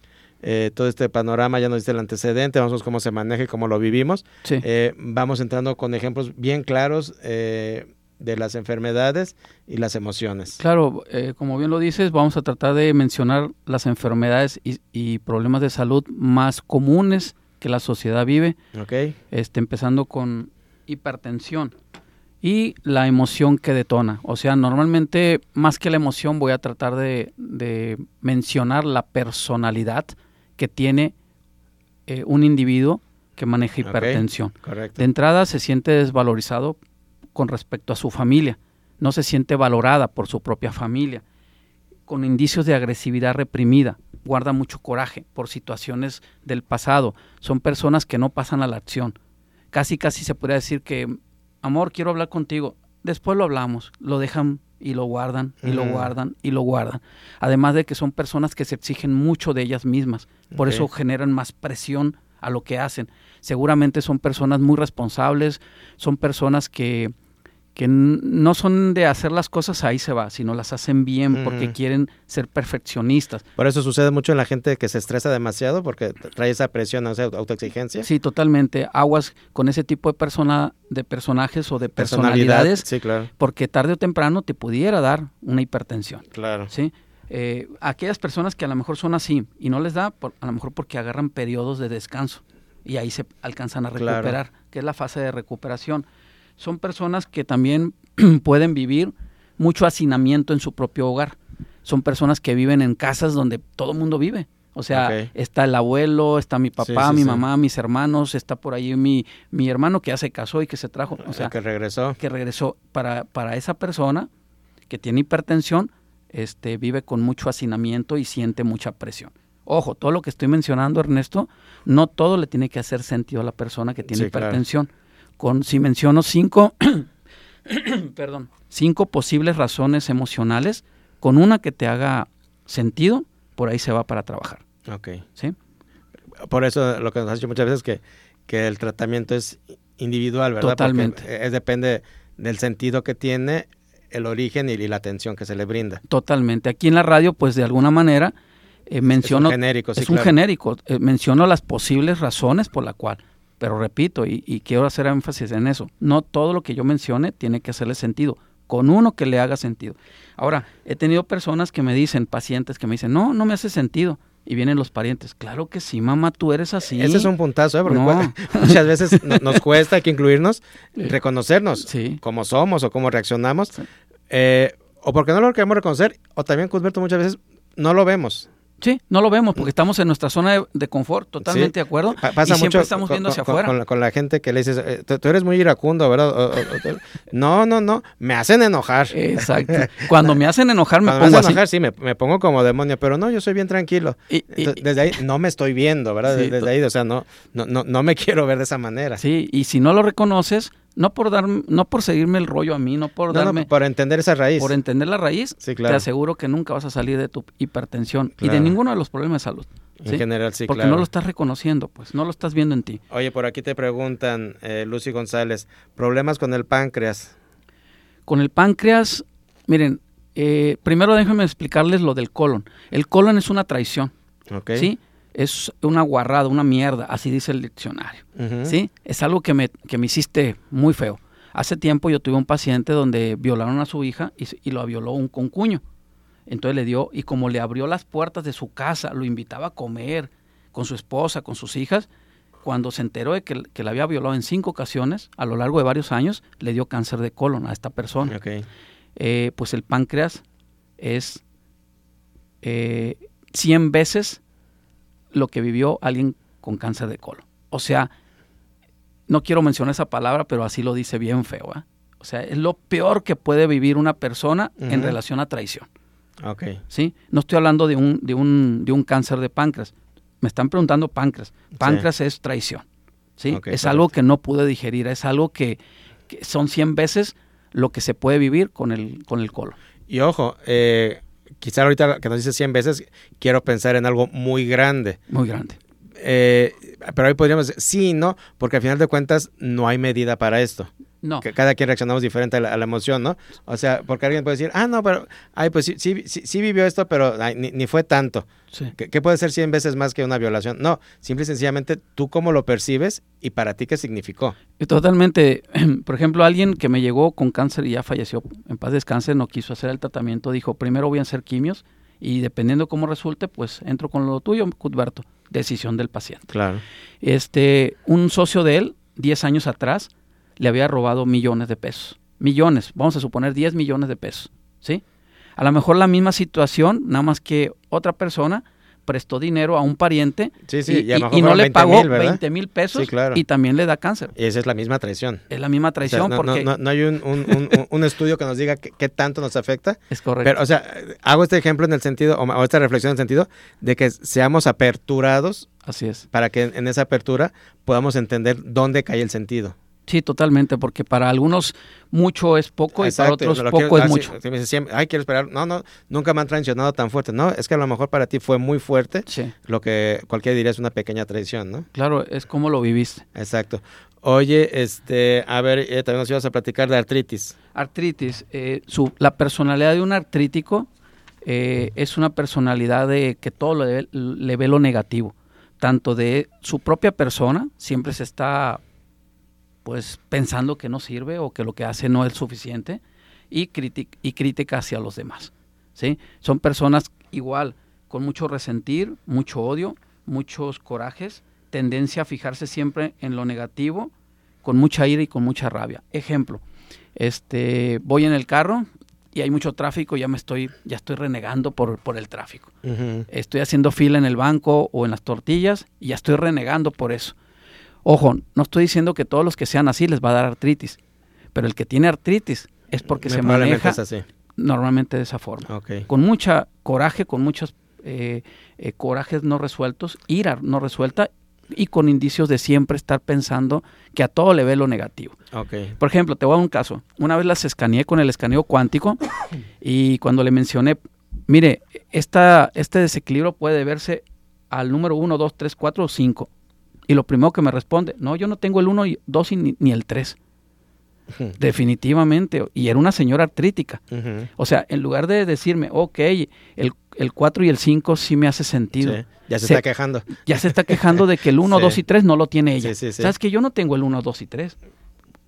Speaker 2: eh, todo este panorama, ya nos dice el antecedente, vamos a ver cómo se maneja y cómo lo vivimos. Eh, vamos entrando con ejemplos bien claros eh, de las enfermedades y las emociones.
Speaker 3: Claro, como bien lo dices, vamos a tratar de mencionar las enfermedades y, problemas de salud más comunes que la sociedad vive.
Speaker 2: Okay.
Speaker 3: Este, empezando con hipertensión y la emoción que detona. O sea, normalmente más que la emoción voy a tratar de, de mencionar la personalidad que tiene eh, un individuo que maneja hipertensión. de entrada se siente desvalorizado con respecto a su familia, no se siente valorada por su propia familia, con indicios de agresividad reprimida, guarda mucho coraje por situaciones del pasado, son personas que no pasan a la acción. Casi, casi se podría decir que, amor, quiero hablar contigo, después lo hablamos, lo dejan y lo guardan y lo guardan y lo guardan. Además de que son personas que se exigen mucho de ellas mismas, por eso generan más presión a lo que hacen. Seguramente son personas muy responsables, son personas que que no son de hacer las cosas ahí se va, sino las hacen bien porque quieren ser perfeccionistas.
Speaker 2: Por eso sucede mucho en la gente que se estresa demasiado porque trae esa presión, esa autoexigencia.
Speaker 3: Sí, totalmente. Aguas con ese tipo de persona, de personajes o de personalidades,
Speaker 2: sí, claro.
Speaker 3: porque tarde o temprano te pudiera dar una hipertensión.
Speaker 2: Claro.
Speaker 3: Sí. Eh, aquellas personas que a lo mejor son así y no les da, a lo mejor porque agarran periodos de descanso y ahí se alcanzan a recuperar, que es la fase de recuperación son personas que también [CLEARS THROAT] pueden vivir mucho hacinamiento en su propio hogar. Son personas que viven en casas donde todo el mundo vive. O sea, está el abuelo, está mi papá, mi mamá, mis hermanos, está por ahí mi, mi hermano que ya se casó y que se trajo. O sea,
Speaker 2: que regresó.
Speaker 3: Que regresó. Para, para esa persona que tiene hipertensión, este, vive con mucho hacinamiento y siente mucha presión. Ojo, todo lo que estoy mencionando, Ernesto, no todo le tiene que hacer sentido a la persona que tiene hipertensión con, si menciono cinco, [CLEARS THROAT] perdón, cinco posibles razones emocionales, con una que te haga sentido, por ahí se va para trabajar.
Speaker 2: Ok.
Speaker 3: ¿Sí?
Speaker 2: Por eso lo que nos has dicho muchas veces que, que el tratamiento es individual, ¿verdad?
Speaker 3: Totalmente.
Speaker 2: es, depende del sentido que tiene, el origen y, la atención que se le brinda.
Speaker 3: Totalmente. Aquí en la radio, pues de alguna manera, eh, menciono...
Speaker 2: Es un genérico,
Speaker 3: Es un genérico. Eh, menciono las posibles razones por la cual pero repito, y, quiero hacer énfasis en eso, no todo lo que yo mencione tiene que hacerle sentido, con uno que le haga sentido. Ahora, he tenido personas que me dicen, pacientes que me dicen, no, no me hace sentido. Y vienen los parientes, claro que sí, mamá, tú eres así.
Speaker 2: Ese es un puntazo, ¿eh? porque [LAUGHS] muchas veces nos cuesta que incluirnos, reconocernos
Speaker 3: sí.
Speaker 2: como somos o cómo reaccionamos, eh, o porque no lo queremos reconocer, o también, Cusberto, muchas veces no lo vemos.
Speaker 3: Sí, no lo vemos porque estamos en nuestra zona de, confort, totalmente de acuerdo.
Speaker 2: pasa
Speaker 3: y
Speaker 2: siempre
Speaker 3: estamos viendo hacia afuera.
Speaker 2: Con la, gente que le dices, eh, tú, eres muy iracundo, ¿verdad? no, no, no, me hacen enojar.
Speaker 3: Exacto. [LAUGHS] Cuando me hacen enojar me pongo
Speaker 2: me hacen enojar, sí, me, pongo como demonio, pero no, yo soy bien tranquilo. Y, desde ahí no me estoy viendo, ¿verdad? desde ahí, o sea, no, no, no, no me [LAUGHS] quiero ver de esa manera.
Speaker 3: Sí, y si no lo reconoces, No por dar, no por seguirme el rollo a mí, no por darme...
Speaker 2: No, por entender esa raíz.
Speaker 3: Por entender la raíz, te aseguro que nunca vas a salir de tu hipertensión y de ninguno de los problemas de salud.
Speaker 2: En general, sí,
Speaker 3: Porque no lo estás reconociendo, pues, no lo estás viendo en ti.
Speaker 2: Oye, por aquí te preguntan, eh, Lucy González, ¿problemas con el páncreas?
Speaker 3: Con el páncreas, miren, eh, primero déjenme explicarles lo del colon. El colon es una traición, ¿sí? Es una guarrada, una mierda, así dice el diccionario, ¿sí? Es algo que me, que me hiciste muy feo. Hace tiempo yo tuve un paciente donde violaron a su hija y, y lo violó un concuño. Entonces le dio, y como le abrió las puertas de su casa, lo invitaba a comer con su esposa, con sus hijas, cuando se enteró de que, que la había violado en cinco ocasiones a lo largo de varios años, le dio cáncer de colon a esta persona. Eh, pues el páncreas es eh, 100 veces lo que vivió alguien con cáncer de colon. O sea, no quiero mencionar esa palabra, pero así lo dice bien feo. ¿eh? O sea, es lo peor que puede vivir una persona en relación a traición.
Speaker 2: Okay.
Speaker 3: ¿Sí? No estoy hablando de un, de, un, de un cáncer de páncreas. Me están preguntando páncreas. Páncreas es traición. ¿sí? es algo que no pude digerir. Es algo que, son 100 veces lo que se puede vivir con el, con el colon.
Speaker 2: Y ojo, eh, quizá ahorita que nos dice 100 veces, quiero pensar en algo muy grande.
Speaker 3: Muy grande.
Speaker 2: Eh, pero ahí podríamos decir, sí, no, porque al final de cuentas no hay medida para esto.
Speaker 3: No.
Speaker 2: Que cada quien reaccionamos diferente a la, emoción, ¿no? O sea, porque alguien puede decir, ah, no, pero, ay, pues sí, sí, sí, vivió esto, pero ni, fue tanto.
Speaker 3: Sí.
Speaker 2: ¿Qué, puede ser 100 veces más que una violación? No, simple y sencillamente tú cómo lo percibes y para ti qué significó.
Speaker 3: Totalmente. [CLEARS THROAT] Por ejemplo, alguien que me llegó con cáncer y ya falleció, en paz descanse, no quiso hacer el tratamiento, dijo, primero voy a hacer quimios y dependiendo cómo resulte, pues entro con lo tuyo, Cudberto. Decisión del paciente.
Speaker 2: Claro.
Speaker 3: Este, un socio de él, 10 años atrás, le había robado millones de pesos. Millones, vamos a suponer 10 millones de pesos, ¿sí? A lo mejor la misma situación, nada más que otra persona prestó dinero a un pariente y, no le pagó 20 mil pesos y también le da cáncer.
Speaker 2: Y esa es la misma traición.
Speaker 3: Es la misma traición
Speaker 2: no,
Speaker 3: porque...
Speaker 2: No, hay un, estudio que nos diga qué tanto nos afecta.
Speaker 3: Es correcto.
Speaker 2: Pero, o sea, hago este ejemplo en el sentido, o esta reflexión en el sentido de que seamos aperturados.
Speaker 3: Así es.
Speaker 2: Para que en esa apertura podamos entender dónde cae el sentido.
Speaker 3: Sí, totalmente, porque para algunos mucho es poco y para otros poco es ah, mucho.
Speaker 2: ay, quiero esperar. No, no, nunca me han traicionado tan fuerte. No, es que a lo mejor para ti fue muy fuerte.
Speaker 3: Sí.
Speaker 2: Lo que cualquiera diría es una pequeña traición, ¿no?
Speaker 3: Claro, es como lo viviste.
Speaker 2: Exacto. Oye, este, a ver, eh, también nos ibas a platicar de artritis.
Speaker 3: Artritis, eh, su, la personalidad de un artrítico eh, es una personalidad de que todo le, le ve lo negativo, tanto de su propia persona, siempre se está pues pensando que no sirve o que lo que hace no es suficiente y, y crítica hacia los demás. ¿sí? Son personas igual, con mucho resentir, mucho odio, muchos corajes, tendencia a fijarse siempre en lo negativo, con mucha ira y con mucha rabia. Ejemplo, este, voy en el carro y hay mucho tráfico, ya me estoy, ya estoy renegando por, por el tráfico. Estoy haciendo fila en el banco o en las tortillas y ya estoy renegando por eso. Ojo, no estoy diciendo que todos los que sean así les va a dar artritis, pero el que tiene artritis es porque se maneja normalmente de esa forma. Con mucha coraje, con muchos eh, eh, corajes no resueltos, ira no resuelta y con indicios de siempre estar pensando que a todo le ve lo negativo. Por ejemplo, te voy a dar un caso. Una vez las escaneé con el escaneo cuántico y cuando le mencioné, mire, esta, este desequilibrio puede verse al número 1, 2, 3, 4 o 5. Y lo primero que me responde, no, yo no tengo el 1, 2 ni, ni el 3. Definitivamente. Y era una señora artrítica. O sea, en lugar de decirme, ok, el, el 4 y el 5 sí me hace sentido.
Speaker 2: Ya se, está quejando.
Speaker 3: Ya se está quejando de que el 1, 2 [LAUGHS] y 3 no lo tiene ella. ¿Sabes que yo no tengo el 1, 2 y 3?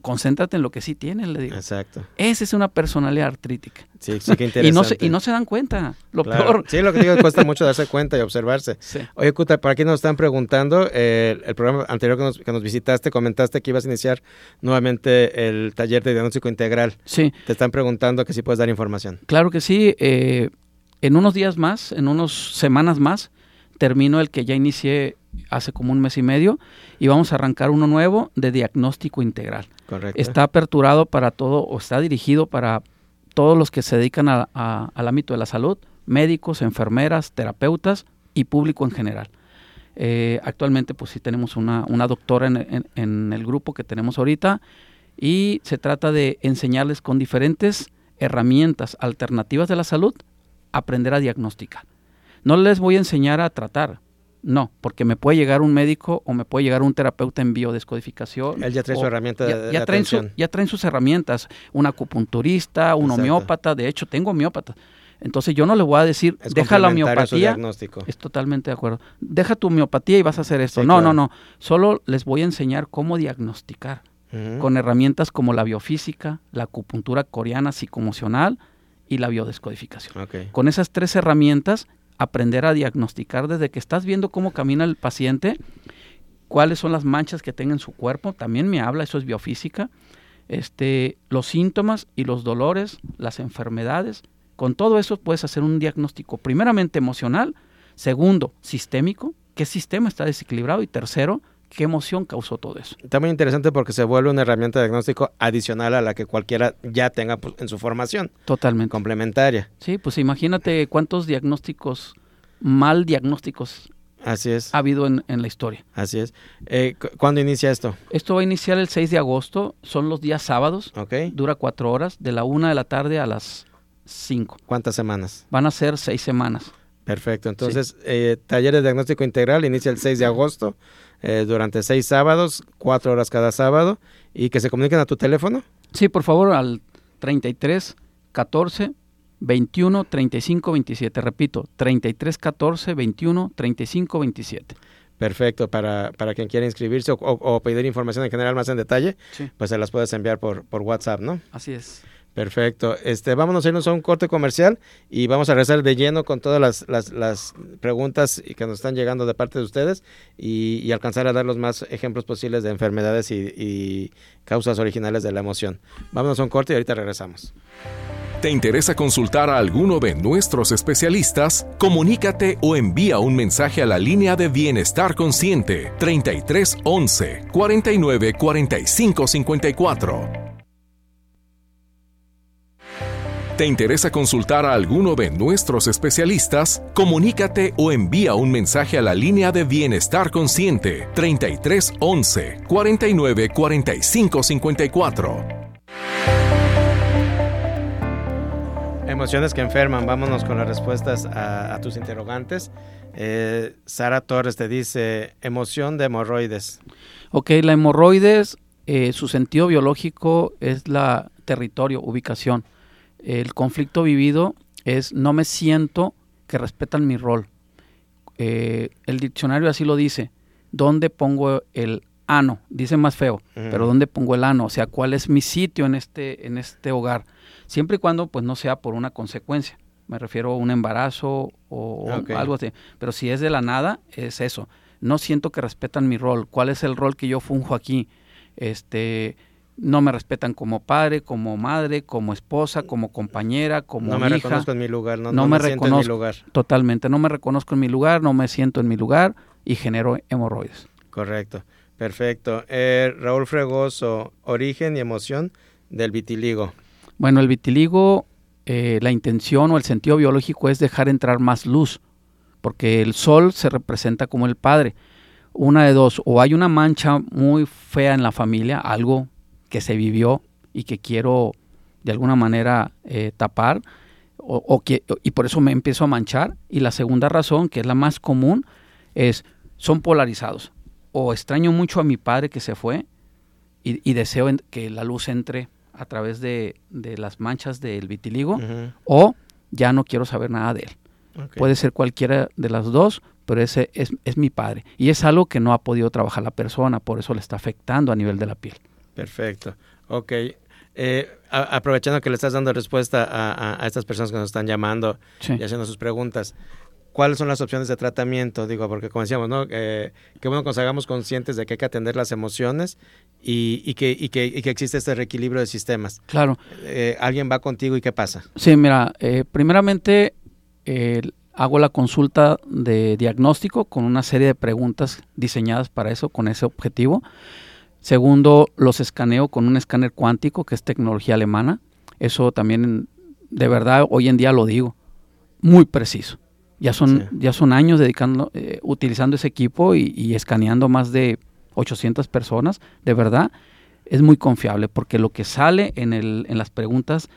Speaker 3: Concéntrate en lo que sí tienes, le digo.
Speaker 2: Exacto.
Speaker 3: Esa es una personalidad artrítica.
Speaker 2: Sí, sí, qué interesante. [LAUGHS]
Speaker 3: y, no se, y no se dan cuenta, lo peor.
Speaker 2: Sí, lo que digo, cuesta [LAUGHS] mucho darse cuenta y observarse. Sí. Oye, Cuta, para aquí nos están preguntando, eh, el programa anterior que nos, que nos, visitaste, comentaste que ibas a iniciar nuevamente el taller de diagnóstico integral.
Speaker 3: Sí.
Speaker 2: Te están preguntando que si puedes dar información.
Speaker 3: Claro que sí. Eh, en unos días más, en unas semanas más, termino el que ya inicié hace como un mes y medio y vamos a arrancar uno nuevo de diagnóstico integral.
Speaker 2: Correcto.
Speaker 3: Está aperturado para todo o está dirigido para todos los que se dedican a, al ámbito de la salud, médicos, enfermeras, terapeutas y público en general. Eh, actualmente pues sí tenemos una, una doctora en, en, el grupo que tenemos ahorita y se trata de enseñarles con diferentes herramientas alternativas de la salud aprender a diagnosticar. No les voy a enseñar a tratar, no, porque me puede llegar un médico o me puede llegar un terapeuta en biodescodificación.
Speaker 2: Él ya trae su herramienta de,
Speaker 3: ya, traen ya traen sus herramientas, un acupunturista, un homeópata, de hecho tengo homeópatas. Entonces yo no le voy a decir, deja la homeopatía. Es totalmente de acuerdo. Deja tu homeopatía y vas a hacer esto. no, no, no. Solo les voy a enseñar cómo diagnosticar con herramientas como la biofísica, la acupuntura coreana psicoemocional y la biodescodificación. Con esas tres herramientas, aprender a diagnosticar desde que estás viendo cómo camina el paciente, cuáles son las manchas que tenga en su cuerpo, también me habla, eso es biofísica, este, los síntomas y los dolores, las enfermedades, con todo eso puedes hacer un diagnóstico primeramente emocional, segundo, sistémico, qué sistema está desequilibrado y tercero, qué emoción causó todo eso.
Speaker 2: Está muy interesante porque se vuelve una herramienta de diagnóstico adicional a la que cualquiera ya tenga pues, en su formación.
Speaker 3: Totalmente.
Speaker 2: Complementaria.
Speaker 3: Sí, pues imagínate cuántos diagnósticos, mal diagnósticos
Speaker 2: Así es.
Speaker 3: ha habido en, la historia.
Speaker 2: Así es. Eh, ¿Cuándo inicia esto?
Speaker 3: Esto va a iniciar el 6 de agosto, son los días sábados.
Speaker 2: Ok.
Speaker 3: Dura cuatro horas, de la una de la tarde a las cinco.
Speaker 2: ¿Cuántas semanas?
Speaker 3: Van a ser seis semanas.
Speaker 2: Perfecto. Entonces, eh, taller de diagnóstico integral inicia el 6 de agosto eh, durante seis sábados, cuatro horas cada sábado, y que se comuniquen a tu teléfono.
Speaker 3: Sí, por favor, al 33 14 21 35 27. Repito, 33 14 21 35 27.
Speaker 2: Perfecto, para, para quien quiera inscribirse o, pedir información en general más en detalle, pues se las puedes enviar por, por WhatsApp, ¿no?
Speaker 3: Así es.
Speaker 2: Perfecto. Este, vámonos a irnos a un corte comercial y vamos a regresar de lleno con todas las, las, las preguntas que nos están llegando de parte de ustedes y, alcanzar a dar los más ejemplos posibles de enfermedades y, y causas originales de la emoción. Vámonos a un corte y ahorita regresamos.
Speaker 1: ¿Te interesa consultar a alguno de nuestros especialistas? Comunícate o envía un mensaje a la línea de Bienestar Consciente 33 11 49 45 54. ¿Te interesa consultar a alguno de nuestros especialistas? Comunícate o envía un mensaje a la línea de Bienestar Consciente 33 11 49 45 54.
Speaker 2: Emociones que enferman. Vámonos con las respuestas a, tus interrogantes. Eh, Sara Torres te dice emoción de hemorroides.
Speaker 3: Ok, la hemorroides, eh, su sentido biológico es la territorio, ubicación el conflicto vivido es no me siento que respetan mi rol. Eh, el diccionario así lo dice. ¿Dónde pongo el ano? Dice más feo, pero ¿dónde pongo el ano? O sea, ¿cuál es mi sitio en este, en este hogar? Siempre y cuando pues no sea por una consecuencia. Me refiero a un embarazo o algo así. Pero si es de la nada, es eso. No siento que respetan mi rol. ¿Cuál es el rol que yo funjo aquí? Este, no me respetan como padre, como madre, como esposa, como compañera, como
Speaker 2: no
Speaker 3: me
Speaker 2: reconozco en mi lugar, no, me, reconozco en mi lugar.
Speaker 3: Totalmente, no me reconozco en mi lugar, no me siento en mi lugar y genero hemorroides.
Speaker 2: Correcto, perfecto. Eh, Raúl Fregoso, origen y emoción del vitiligo.
Speaker 3: Bueno, el vitiligo, eh, la intención o el sentido biológico es dejar entrar más luz, porque el sol se representa como el padre. Una de dos, o hay una mancha muy fea en la familia, algo que se vivió y que quiero de alguna manera eh, tapar o, que, y por eso me empiezo a manchar. Y la segunda razón, que es la más común, es son polarizados. O extraño mucho a mi padre que se fue y, deseo que la luz entre a través de, las manchas del vitiligo o ya no quiero saber nada de él. Puede ser cualquiera de las dos, pero ese es, es mi padre. Y es algo que no ha podido trabajar la persona, por eso le está afectando a nivel de la piel.
Speaker 2: Perfecto. Ok. Eh, aprovechando que le estás dando respuesta a, estas personas que nos están llamando y haciendo sus preguntas, ¿cuáles son las opciones de tratamiento? Digo, porque como decíamos, ¿no? Eh, que bueno que nos hagamos conscientes de que hay que atender las emociones y, que, y, que, y que, existe este reequilibrio de sistemas.
Speaker 3: Claro.
Speaker 2: Eh, ¿Alguien va contigo y qué pasa?
Speaker 3: Sí, mira, primeramente hago la consulta de diagnóstico con una serie de preguntas diseñadas para eso, con ese objetivo. Segundo, los escaneo con un escáner cuántico, que es tecnología alemana. Eso también, de verdad, hoy en día lo digo, muy preciso. Ya son, ya son años dedicando, eh, utilizando ese equipo y, escaneando más de 800 personas, de verdad. es muy confiable porque lo que sale en, el, en las preguntas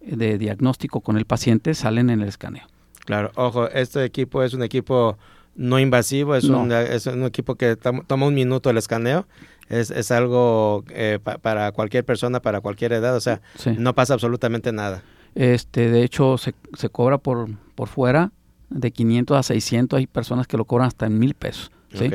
Speaker 3: de diagnóstico con el paciente salen en el escaneo.
Speaker 2: Claro, ojo, este equipo es un equipo no invasivo, es, Un, es un equipo que toma un minuto el escaneo, es, es algo eh, para cualquier persona, para cualquier edad, o sea, no pasa absolutamente nada.
Speaker 3: Este, de hecho, se, se cobra por, por fuera de 500 a 600, hay personas que lo cobran hasta en mil pesos. ¿sí?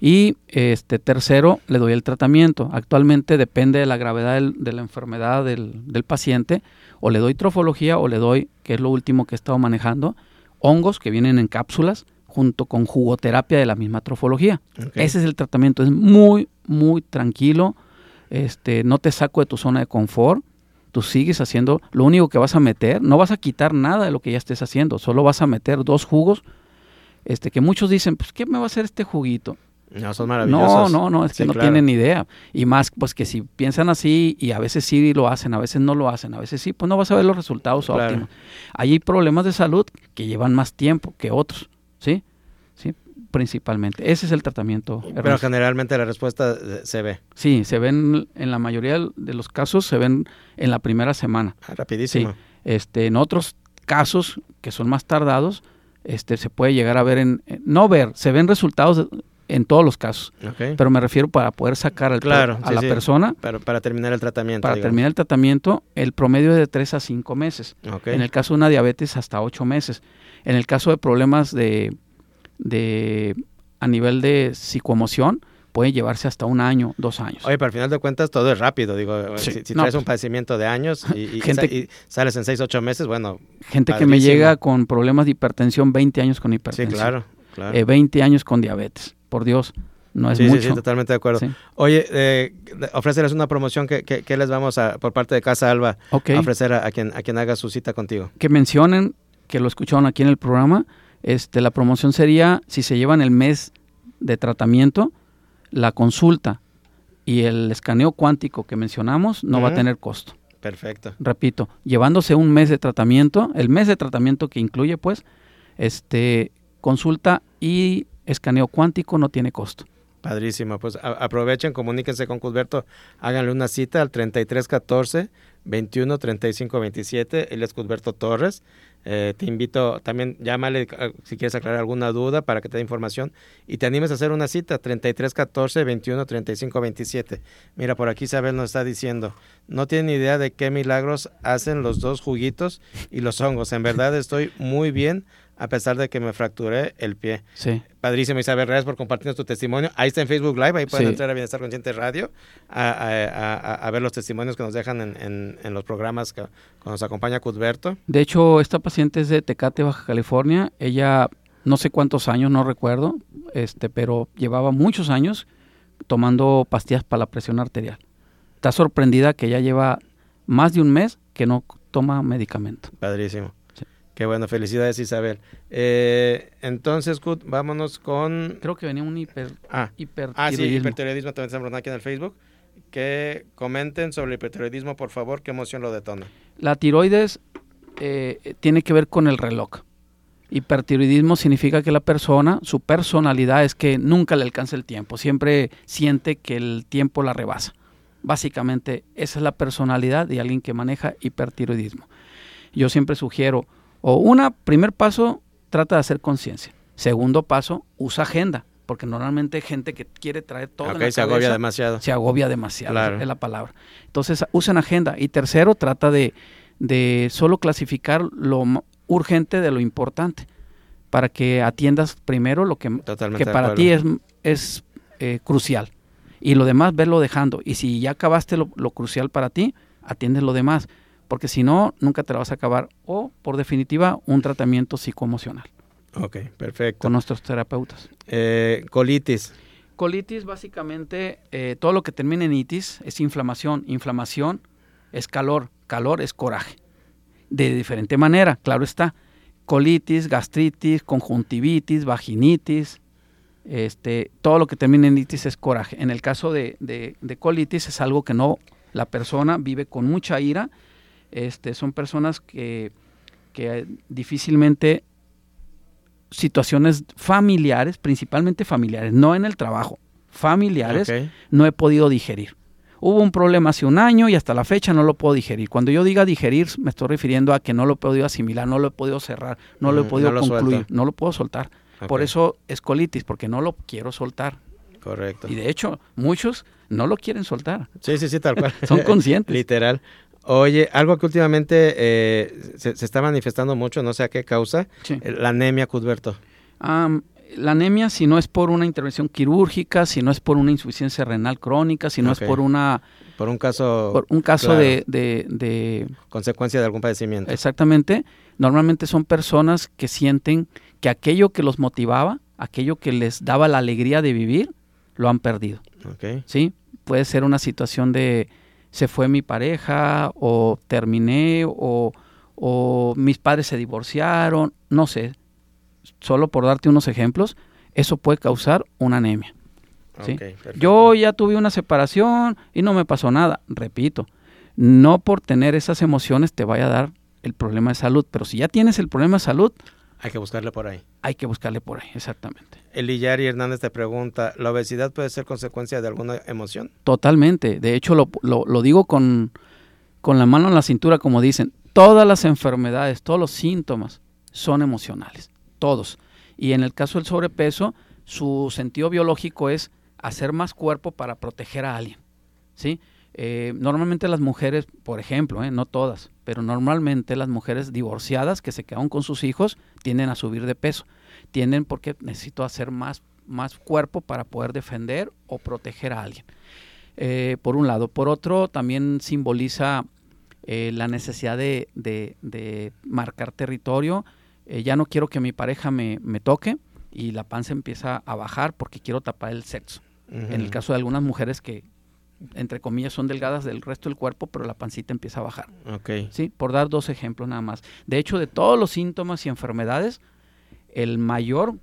Speaker 3: Y este tercero, le doy el tratamiento. Actualmente depende de la gravedad de la enfermedad del, del, paciente, o le doy trofología o le doy, que es lo último que he estado manejando, hongos que vienen en cápsulas junto con jugoterapia de la misma trofología. Ese es el tratamiento, es muy, muy tranquilo, este, no te saco de tu zona de confort, tú sigues haciendo, lo único que vas a meter, no vas a quitar nada de lo que ya estés haciendo, solo vas a meter dos jugos, este, que muchos dicen, pues, ¿qué me va a hacer este juguito?
Speaker 2: No, son maravillosos.
Speaker 3: No, no, no, es que no tienen ni idea. Y más, pues que si piensan así y a veces sí lo hacen, a veces no lo hacen, a veces sí, pues no vas a ver los resultados óptimos. hay problemas de salud que llevan más tiempo que otros, ¿sí? Sí, principalmente. Ese es el tratamiento.
Speaker 2: Pero generalmente la respuesta se ve.
Speaker 3: Sí, se ven, en la mayoría de los casos se ven en la primera semana.
Speaker 2: Ah, rapidísimo.
Speaker 3: Este, en otros casos que son más tardados, este, se puede llegar a ver en, no ver, se ven resultados en todos los casos. Pero me refiero para poder sacar al
Speaker 2: claro,
Speaker 3: a la persona.
Speaker 2: Para, para terminar el tratamiento.
Speaker 3: Para terminar el tratamiento, el promedio es de 3 a 5 meses. En el caso de una diabetes, hasta 8 meses. En el caso de problemas de, de a nivel de psicoemoción, puede llevarse hasta un año, dos años.
Speaker 2: Oye, pero al final de cuentas todo es rápido. Digo, si, si traes un pues, padecimiento de años y, [LAUGHS] gente, sales en 6, 8 meses, bueno.
Speaker 3: Gente que me llega con problemas de hipertensión, 20 años con hipertensión.
Speaker 2: Sí, claro. claro.
Speaker 3: 20 eh, años con diabetes por Dios, no es mucho.
Speaker 2: Sí, sí, totalmente de acuerdo. Oye, eh, ofrecerles una promoción que, que, les vamos a, por parte de Casa Alba, a ofrecer a, quien, a quien haga su cita contigo.
Speaker 3: Que mencionen, que lo escucharon aquí en el programa, este, la promoción sería, si se llevan el mes de tratamiento, la consulta y el escaneo cuántico que mencionamos no va a tener costo.
Speaker 2: Perfecto.
Speaker 3: Repito, llevándose un mes de tratamiento, el mes de tratamiento que incluye, pues, este, consulta y escaneo cuántico no tiene costo.
Speaker 2: Padrísimo, pues aprovechen, comuníquense con Cusberto, háganle una cita al 3314 21 35 27, él es Cusberto Torres. Eh, te invito, también llámale eh, si quieres aclarar alguna duda para que te dé información y te animes a hacer una cita 33 14 21 35 27. Mira, por aquí Isabel nos está diciendo, no tienen idea de qué milagros hacen los dos juguitos y los hongos. En verdad estoy muy bien a pesar de que me fracturé el pie.
Speaker 3: Sí.
Speaker 2: Padrísimo, Isabel, gracias por compartirnos tu testimonio. Ahí está en Facebook Live, ahí pueden entrar a Bienestar Consciente Radio a, ver los testimonios que nos dejan en, los programas que, nos acompaña Cudberto.
Speaker 3: De hecho, esta paciente es de Tecate, Baja California. Ella, no sé cuántos años, no recuerdo, este, pero llevaba muchos años tomando pastillas para la presión arterial. Está sorprendida que ya lleva más de un mes que no toma medicamento.
Speaker 2: Padrísimo. Qué bueno, felicidades Isabel. Eh, entonces, Kut, vámonos con...
Speaker 3: Creo que venía un hiper,
Speaker 2: ah. Ah, sí, hipertiroidismo también estamos aquí en el Facebook. Que comenten sobre el hipertiroidismo, por favor, qué emoción lo detona.
Speaker 3: La tiroides eh, tiene que ver con el reloj. Hipertiroidismo significa que la persona, su personalidad es que nunca le alcanza el tiempo, siempre siente que el tiempo la rebasa. Básicamente, esa es la personalidad de alguien que maneja hipertiroidismo. Yo siempre sugiero o una, primer paso, trata de hacer conciencia. Segundo paso, usa agenda, porque normalmente hay gente que quiere traer todo.
Speaker 2: Ok, se agobia demasiado.
Speaker 3: Se agobia demasiado, es la palabra. Entonces, usen agenda. Y tercero, trata de, de solo clasificar lo urgente de lo importante, para que atiendas primero lo que, que para ti es, es eh, crucial. Y lo demás, verlo dejando. Y si ya acabaste lo, lo crucial para ti, atiendes lo demás porque si no, nunca te la vas a acabar. O, por definitiva, un tratamiento psicoemocional.
Speaker 2: Ok, perfecto.
Speaker 3: Con nuestros terapeutas.
Speaker 2: Eh, colitis.
Speaker 3: Colitis, básicamente, eh, todo lo que termina en itis es inflamación. Inflamación es calor. Calor es coraje. De diferente manera, claro está. Colitis, gastritis, conjuntivitis, vaginitis, este, todo lo que termina en itis es coraje. En el caso de, de colitis es algo que no, la persona vive con mucha ira este, son personas que, difícilmente situaciones familiares, principalmente familiares, no en el trabajo, familiares, no he podido digerir. hubo un problema hace un año y hasta la fecha no lo puedo digerir. Cuando yo diga digerir, me estoy refiriendo a que no lo he podido asimilar, no lo he podido cerrar, no lo he podido concluir, no lo puedo soltar. Por eso es colitis, porque no lo quiero soltar.
Speaker 2: Correcto.
Speaker 3: Y de hecho, muchos no lo quieren soltar.
Speaker 2: Sí, sí, sí, tal cual. [LAUGHS]
Speaker 3: Son conscientes. [LAUGHS]
Speaker 2: Literal. Oye, algo que últimamente eh, se, está manifestando mucho, no sé a qué causa, la anemia, Cudberto.
Speaker 3: la anemia, si no es por una intervención quirúrgica, si no es por una insuficiencia renal crónica, si no es por una...
Speaker 2: Por un caso...
Speaker 3: Por un caso de, de...
Speaker 2: Consecuencia de algún padecimiento.
Speaker 3: Exactamente. Normalmente son personas que sienten que aquello que los motivaba, aquello que les daba la alegría de vivir, lo han perdido. ¿Sí? Puede ser una situación de se fue mi pareja o terminé o, mis padres se divorciaron, no sé. Solo por darte unos ejemplos, eso puede causar una anemia. ¿sí? Yo ya tuve una separación y no me pasó nada. Repito, no por tener esas emociones te vaya a dar el problema de salud, pero si ya tienes el problema de salud,
Speaker 2: hay que buscarle por ahí.
Speaker 3: Hay que buscarle por ahí, exactamente.
Speaker 2: Eliyari Hernández te pregunta, ¿la obesidad puede ser consecuencia de alguna emoción?
Speaker 3: Totalmente. De hecho, lo, lo, digo con, con la mano en la cintura, como dicen. Todas las enfermedades, todos los síntomas son emocionales. Todos. Y en el caso del sobrepeso, su sentido biológico es hacer más cuerpo para proteger a alguien. ¿Sí? Eh, normalmente las mujeres, por ejemplo, eh, no todas, pero normalmente las mujeres divorciadas que se quedan con sus hijos tienden a subir de peso. Tienden porque necesito hacer más, más cuerpo para poder defender o proteger a alguien. Eh, por un lado. Por otro, también simboliza la necesidad de, de, marcar territorio. ya no quiero que mi pareja me, me, toque y la panza empieza a bajar porque quiero tapar el sexo. En el caso de algunas mujeres que, entre comillas, son delgadas del resto del cuerpo, pero la pancita empieza a bajar.
Speaker 2: Okay.
Speaker 3: Sí, por dar dos ejemplos nada más. De hecho, de todos los síntomas y enfermedades, el mayor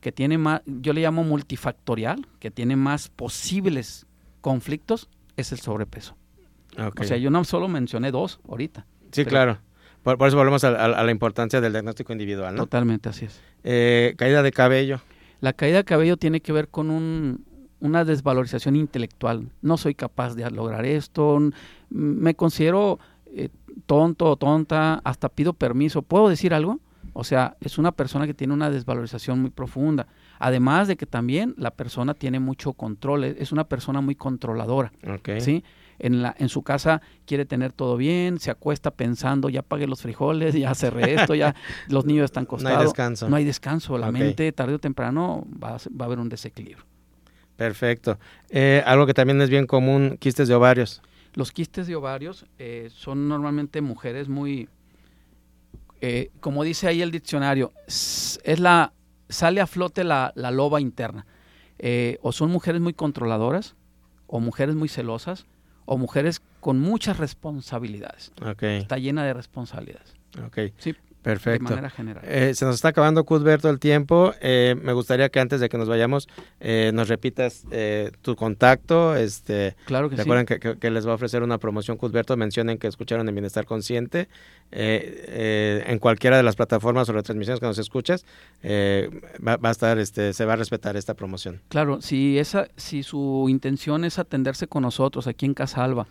Speaker 3: que tiene más, yo le llamo multifactorial, que tiene más posibles conflictos, es el sobrepeso. O sea, yo no solo mencioné dos ahorita.
Speaker 2: Sí, claro. Por, eso volvemos a, la importancia del diagnóstico individual, ¿no?
Speaker 3: Totalmente, así es.
Speaker 2: Eh, caída de cabello.
Speaker 3: La caída de cabello tiene que ver con un, una desvalorización intelectual. No soy capaz de lograr esto, me considero eh, tonto o tonta, hasta pido permiso. ¿Puedo decir algo? O sea, es una persona que tiene una desvalorización muy profunda. Además de que también la persona tiene mucho control, es una persona muy controladora. ¿sí? En, la, en su casa quiere tener todo bien, se acuesta pensando, ya pagué los frijoles, ya cerré esto, ya [LAUGHS] los niños están costados.
Speaker 2: No hay descanso.
Speaker 3: No hay descanso. La mente tarde o temprano va, va a haber un desequilibrio.
Speaker 2: Perfecto. Eh, algo que también es bien común, quistes de ovarios.
Speaker 3: Los quistes de ovarios eh, son normalmente mujeres muy, eh, como dice ahí el diccionario, es la sale a flote la, loba interna. o son mujeres muy controladoras, o mujeres muy celosas, o mujeres con muchas responsabilidades.
Speaker 2: Okay.
Speaker 3: Está llena de responsabilidades.
Speaker 2: Okay.
Speaker 3: Sí.
Speaker 2: Perfecto.
Speaker 3: De manera general.
Speaker 2: Eh, se nos está acabando, Cuthberto, el tiempo. Eh, me gustaría que antes de que nos vayamos eh, nos repitas tu contacto. Este,
Speaker 3: claro que
Speaker 2: recuerden sí. que, que, les va a ofrecer una promoción, Cuthberto. Mencionen que escucharon en Bienestar Consciente. en cualquiera de las plataformas o retransmisiones que nos escuches, va, va, a estar, este, se va a respetar esta promoción.
Speaker 3: Claro, si, esa, si su intención es atenderse con nosotros aquí en Casalva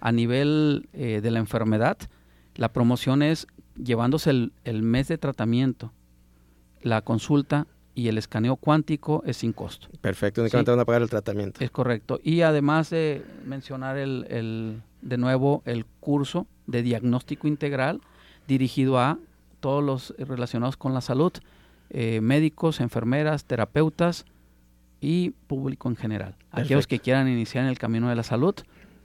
Speaker 3: a nivel de la enfermedad, la promoción es llevándose el, mes de tratamiento, la consulta y el escaneo cuántico es sin costo.
Speaker 2: Perfecto, únicamente van a pagar el tratamiento.
Speaker 3: Es correcto. Y además de mencionar el, el, de nuevo el curso de diagnóstico integral dirigido a todos los relacionados con la salud, eh, médicos, enfermeras, terapeutas y público en general. Aquellos que quieran iniciar en el camino de la salud,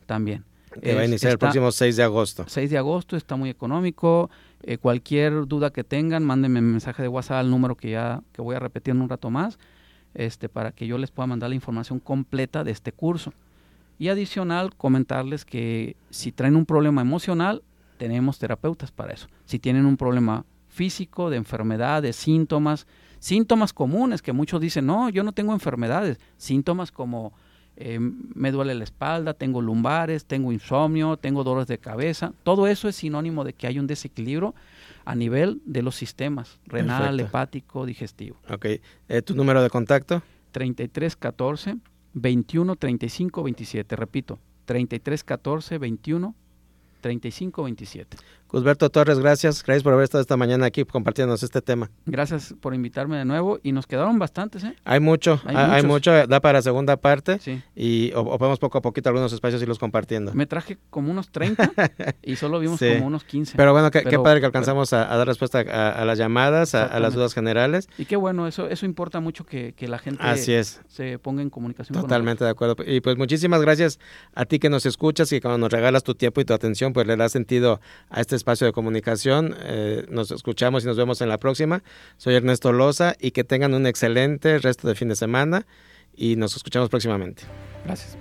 Speaker 3: también.
Speaker 2: Que va a iniciar el próximo 6 de agosto.
Speaker 3: 6 de agosto, está muy económico. Eh, cualquier duda que tengan, mándenme mensaje de WhatsApp al número que ya que voy a repetir en un rato más, este, para que yo les pueda mandar la información completa de este curso. Y adicional, comentarles que si traen un problema emocional, tenemos terapeutas para eso. Si tienen un problema físico, de enfermedad, de síntomas, síntomas comunes que muchos dicen, no, yo no tengo enfermedades, síntomas como eh, me duele la espalda, tengo lumbares, tengo insomnio, tengo dolores de cabeza. Todo eso es sinónimo de que hay un desequilibrio a nivel de los sistemas renal, hepático, digestivo.
Speaker 2: Ok. Eh, ¿Tu número de contacto?
Speaker 3: 3314 21 35 27. Repito, 33 14 21 35 27.
Speaker 2: Cusberto Torres, gracias. Gracias por haber estado esta mañana aquí compartiéndonos este tema.
Speaker 3: Gracias por invitarme de nuevo y nos quedaron bastantes. ¿eh?
Speaker 2: Hay mucho, hay, mucho, da para segunda parte sí. y o, poco a poquito algunos espacios irlos compartiendo.
Speaker 3: Me traje como unos 30 [LAUGHS] y solo vimos como unos 15.
Speaker 2: Pero bueno, qué, padre que alcanzamos a, dar respuesta a, las llamadas, a, las dudas generales.
Speaker 3: Y qué bueno, eso eso importa mucho que, la gente
Speaker 2: Así es.
Speaker 3: se ponga en comunicación.
Speaker 2: Totalmente de acuerdo. Y pues muchísimas gracias a ti que nos escuchas y cuando nos regalas tu tiempo y tu atención, pues le das sentido a este espacio de comunicación eh, nos escuchamos y nos vemos en la próxima. Soy Ernesto Loza y que tengan un excelente resto de fin de semana y nos escuchamos próximamente.
Speaker 3: Gracias.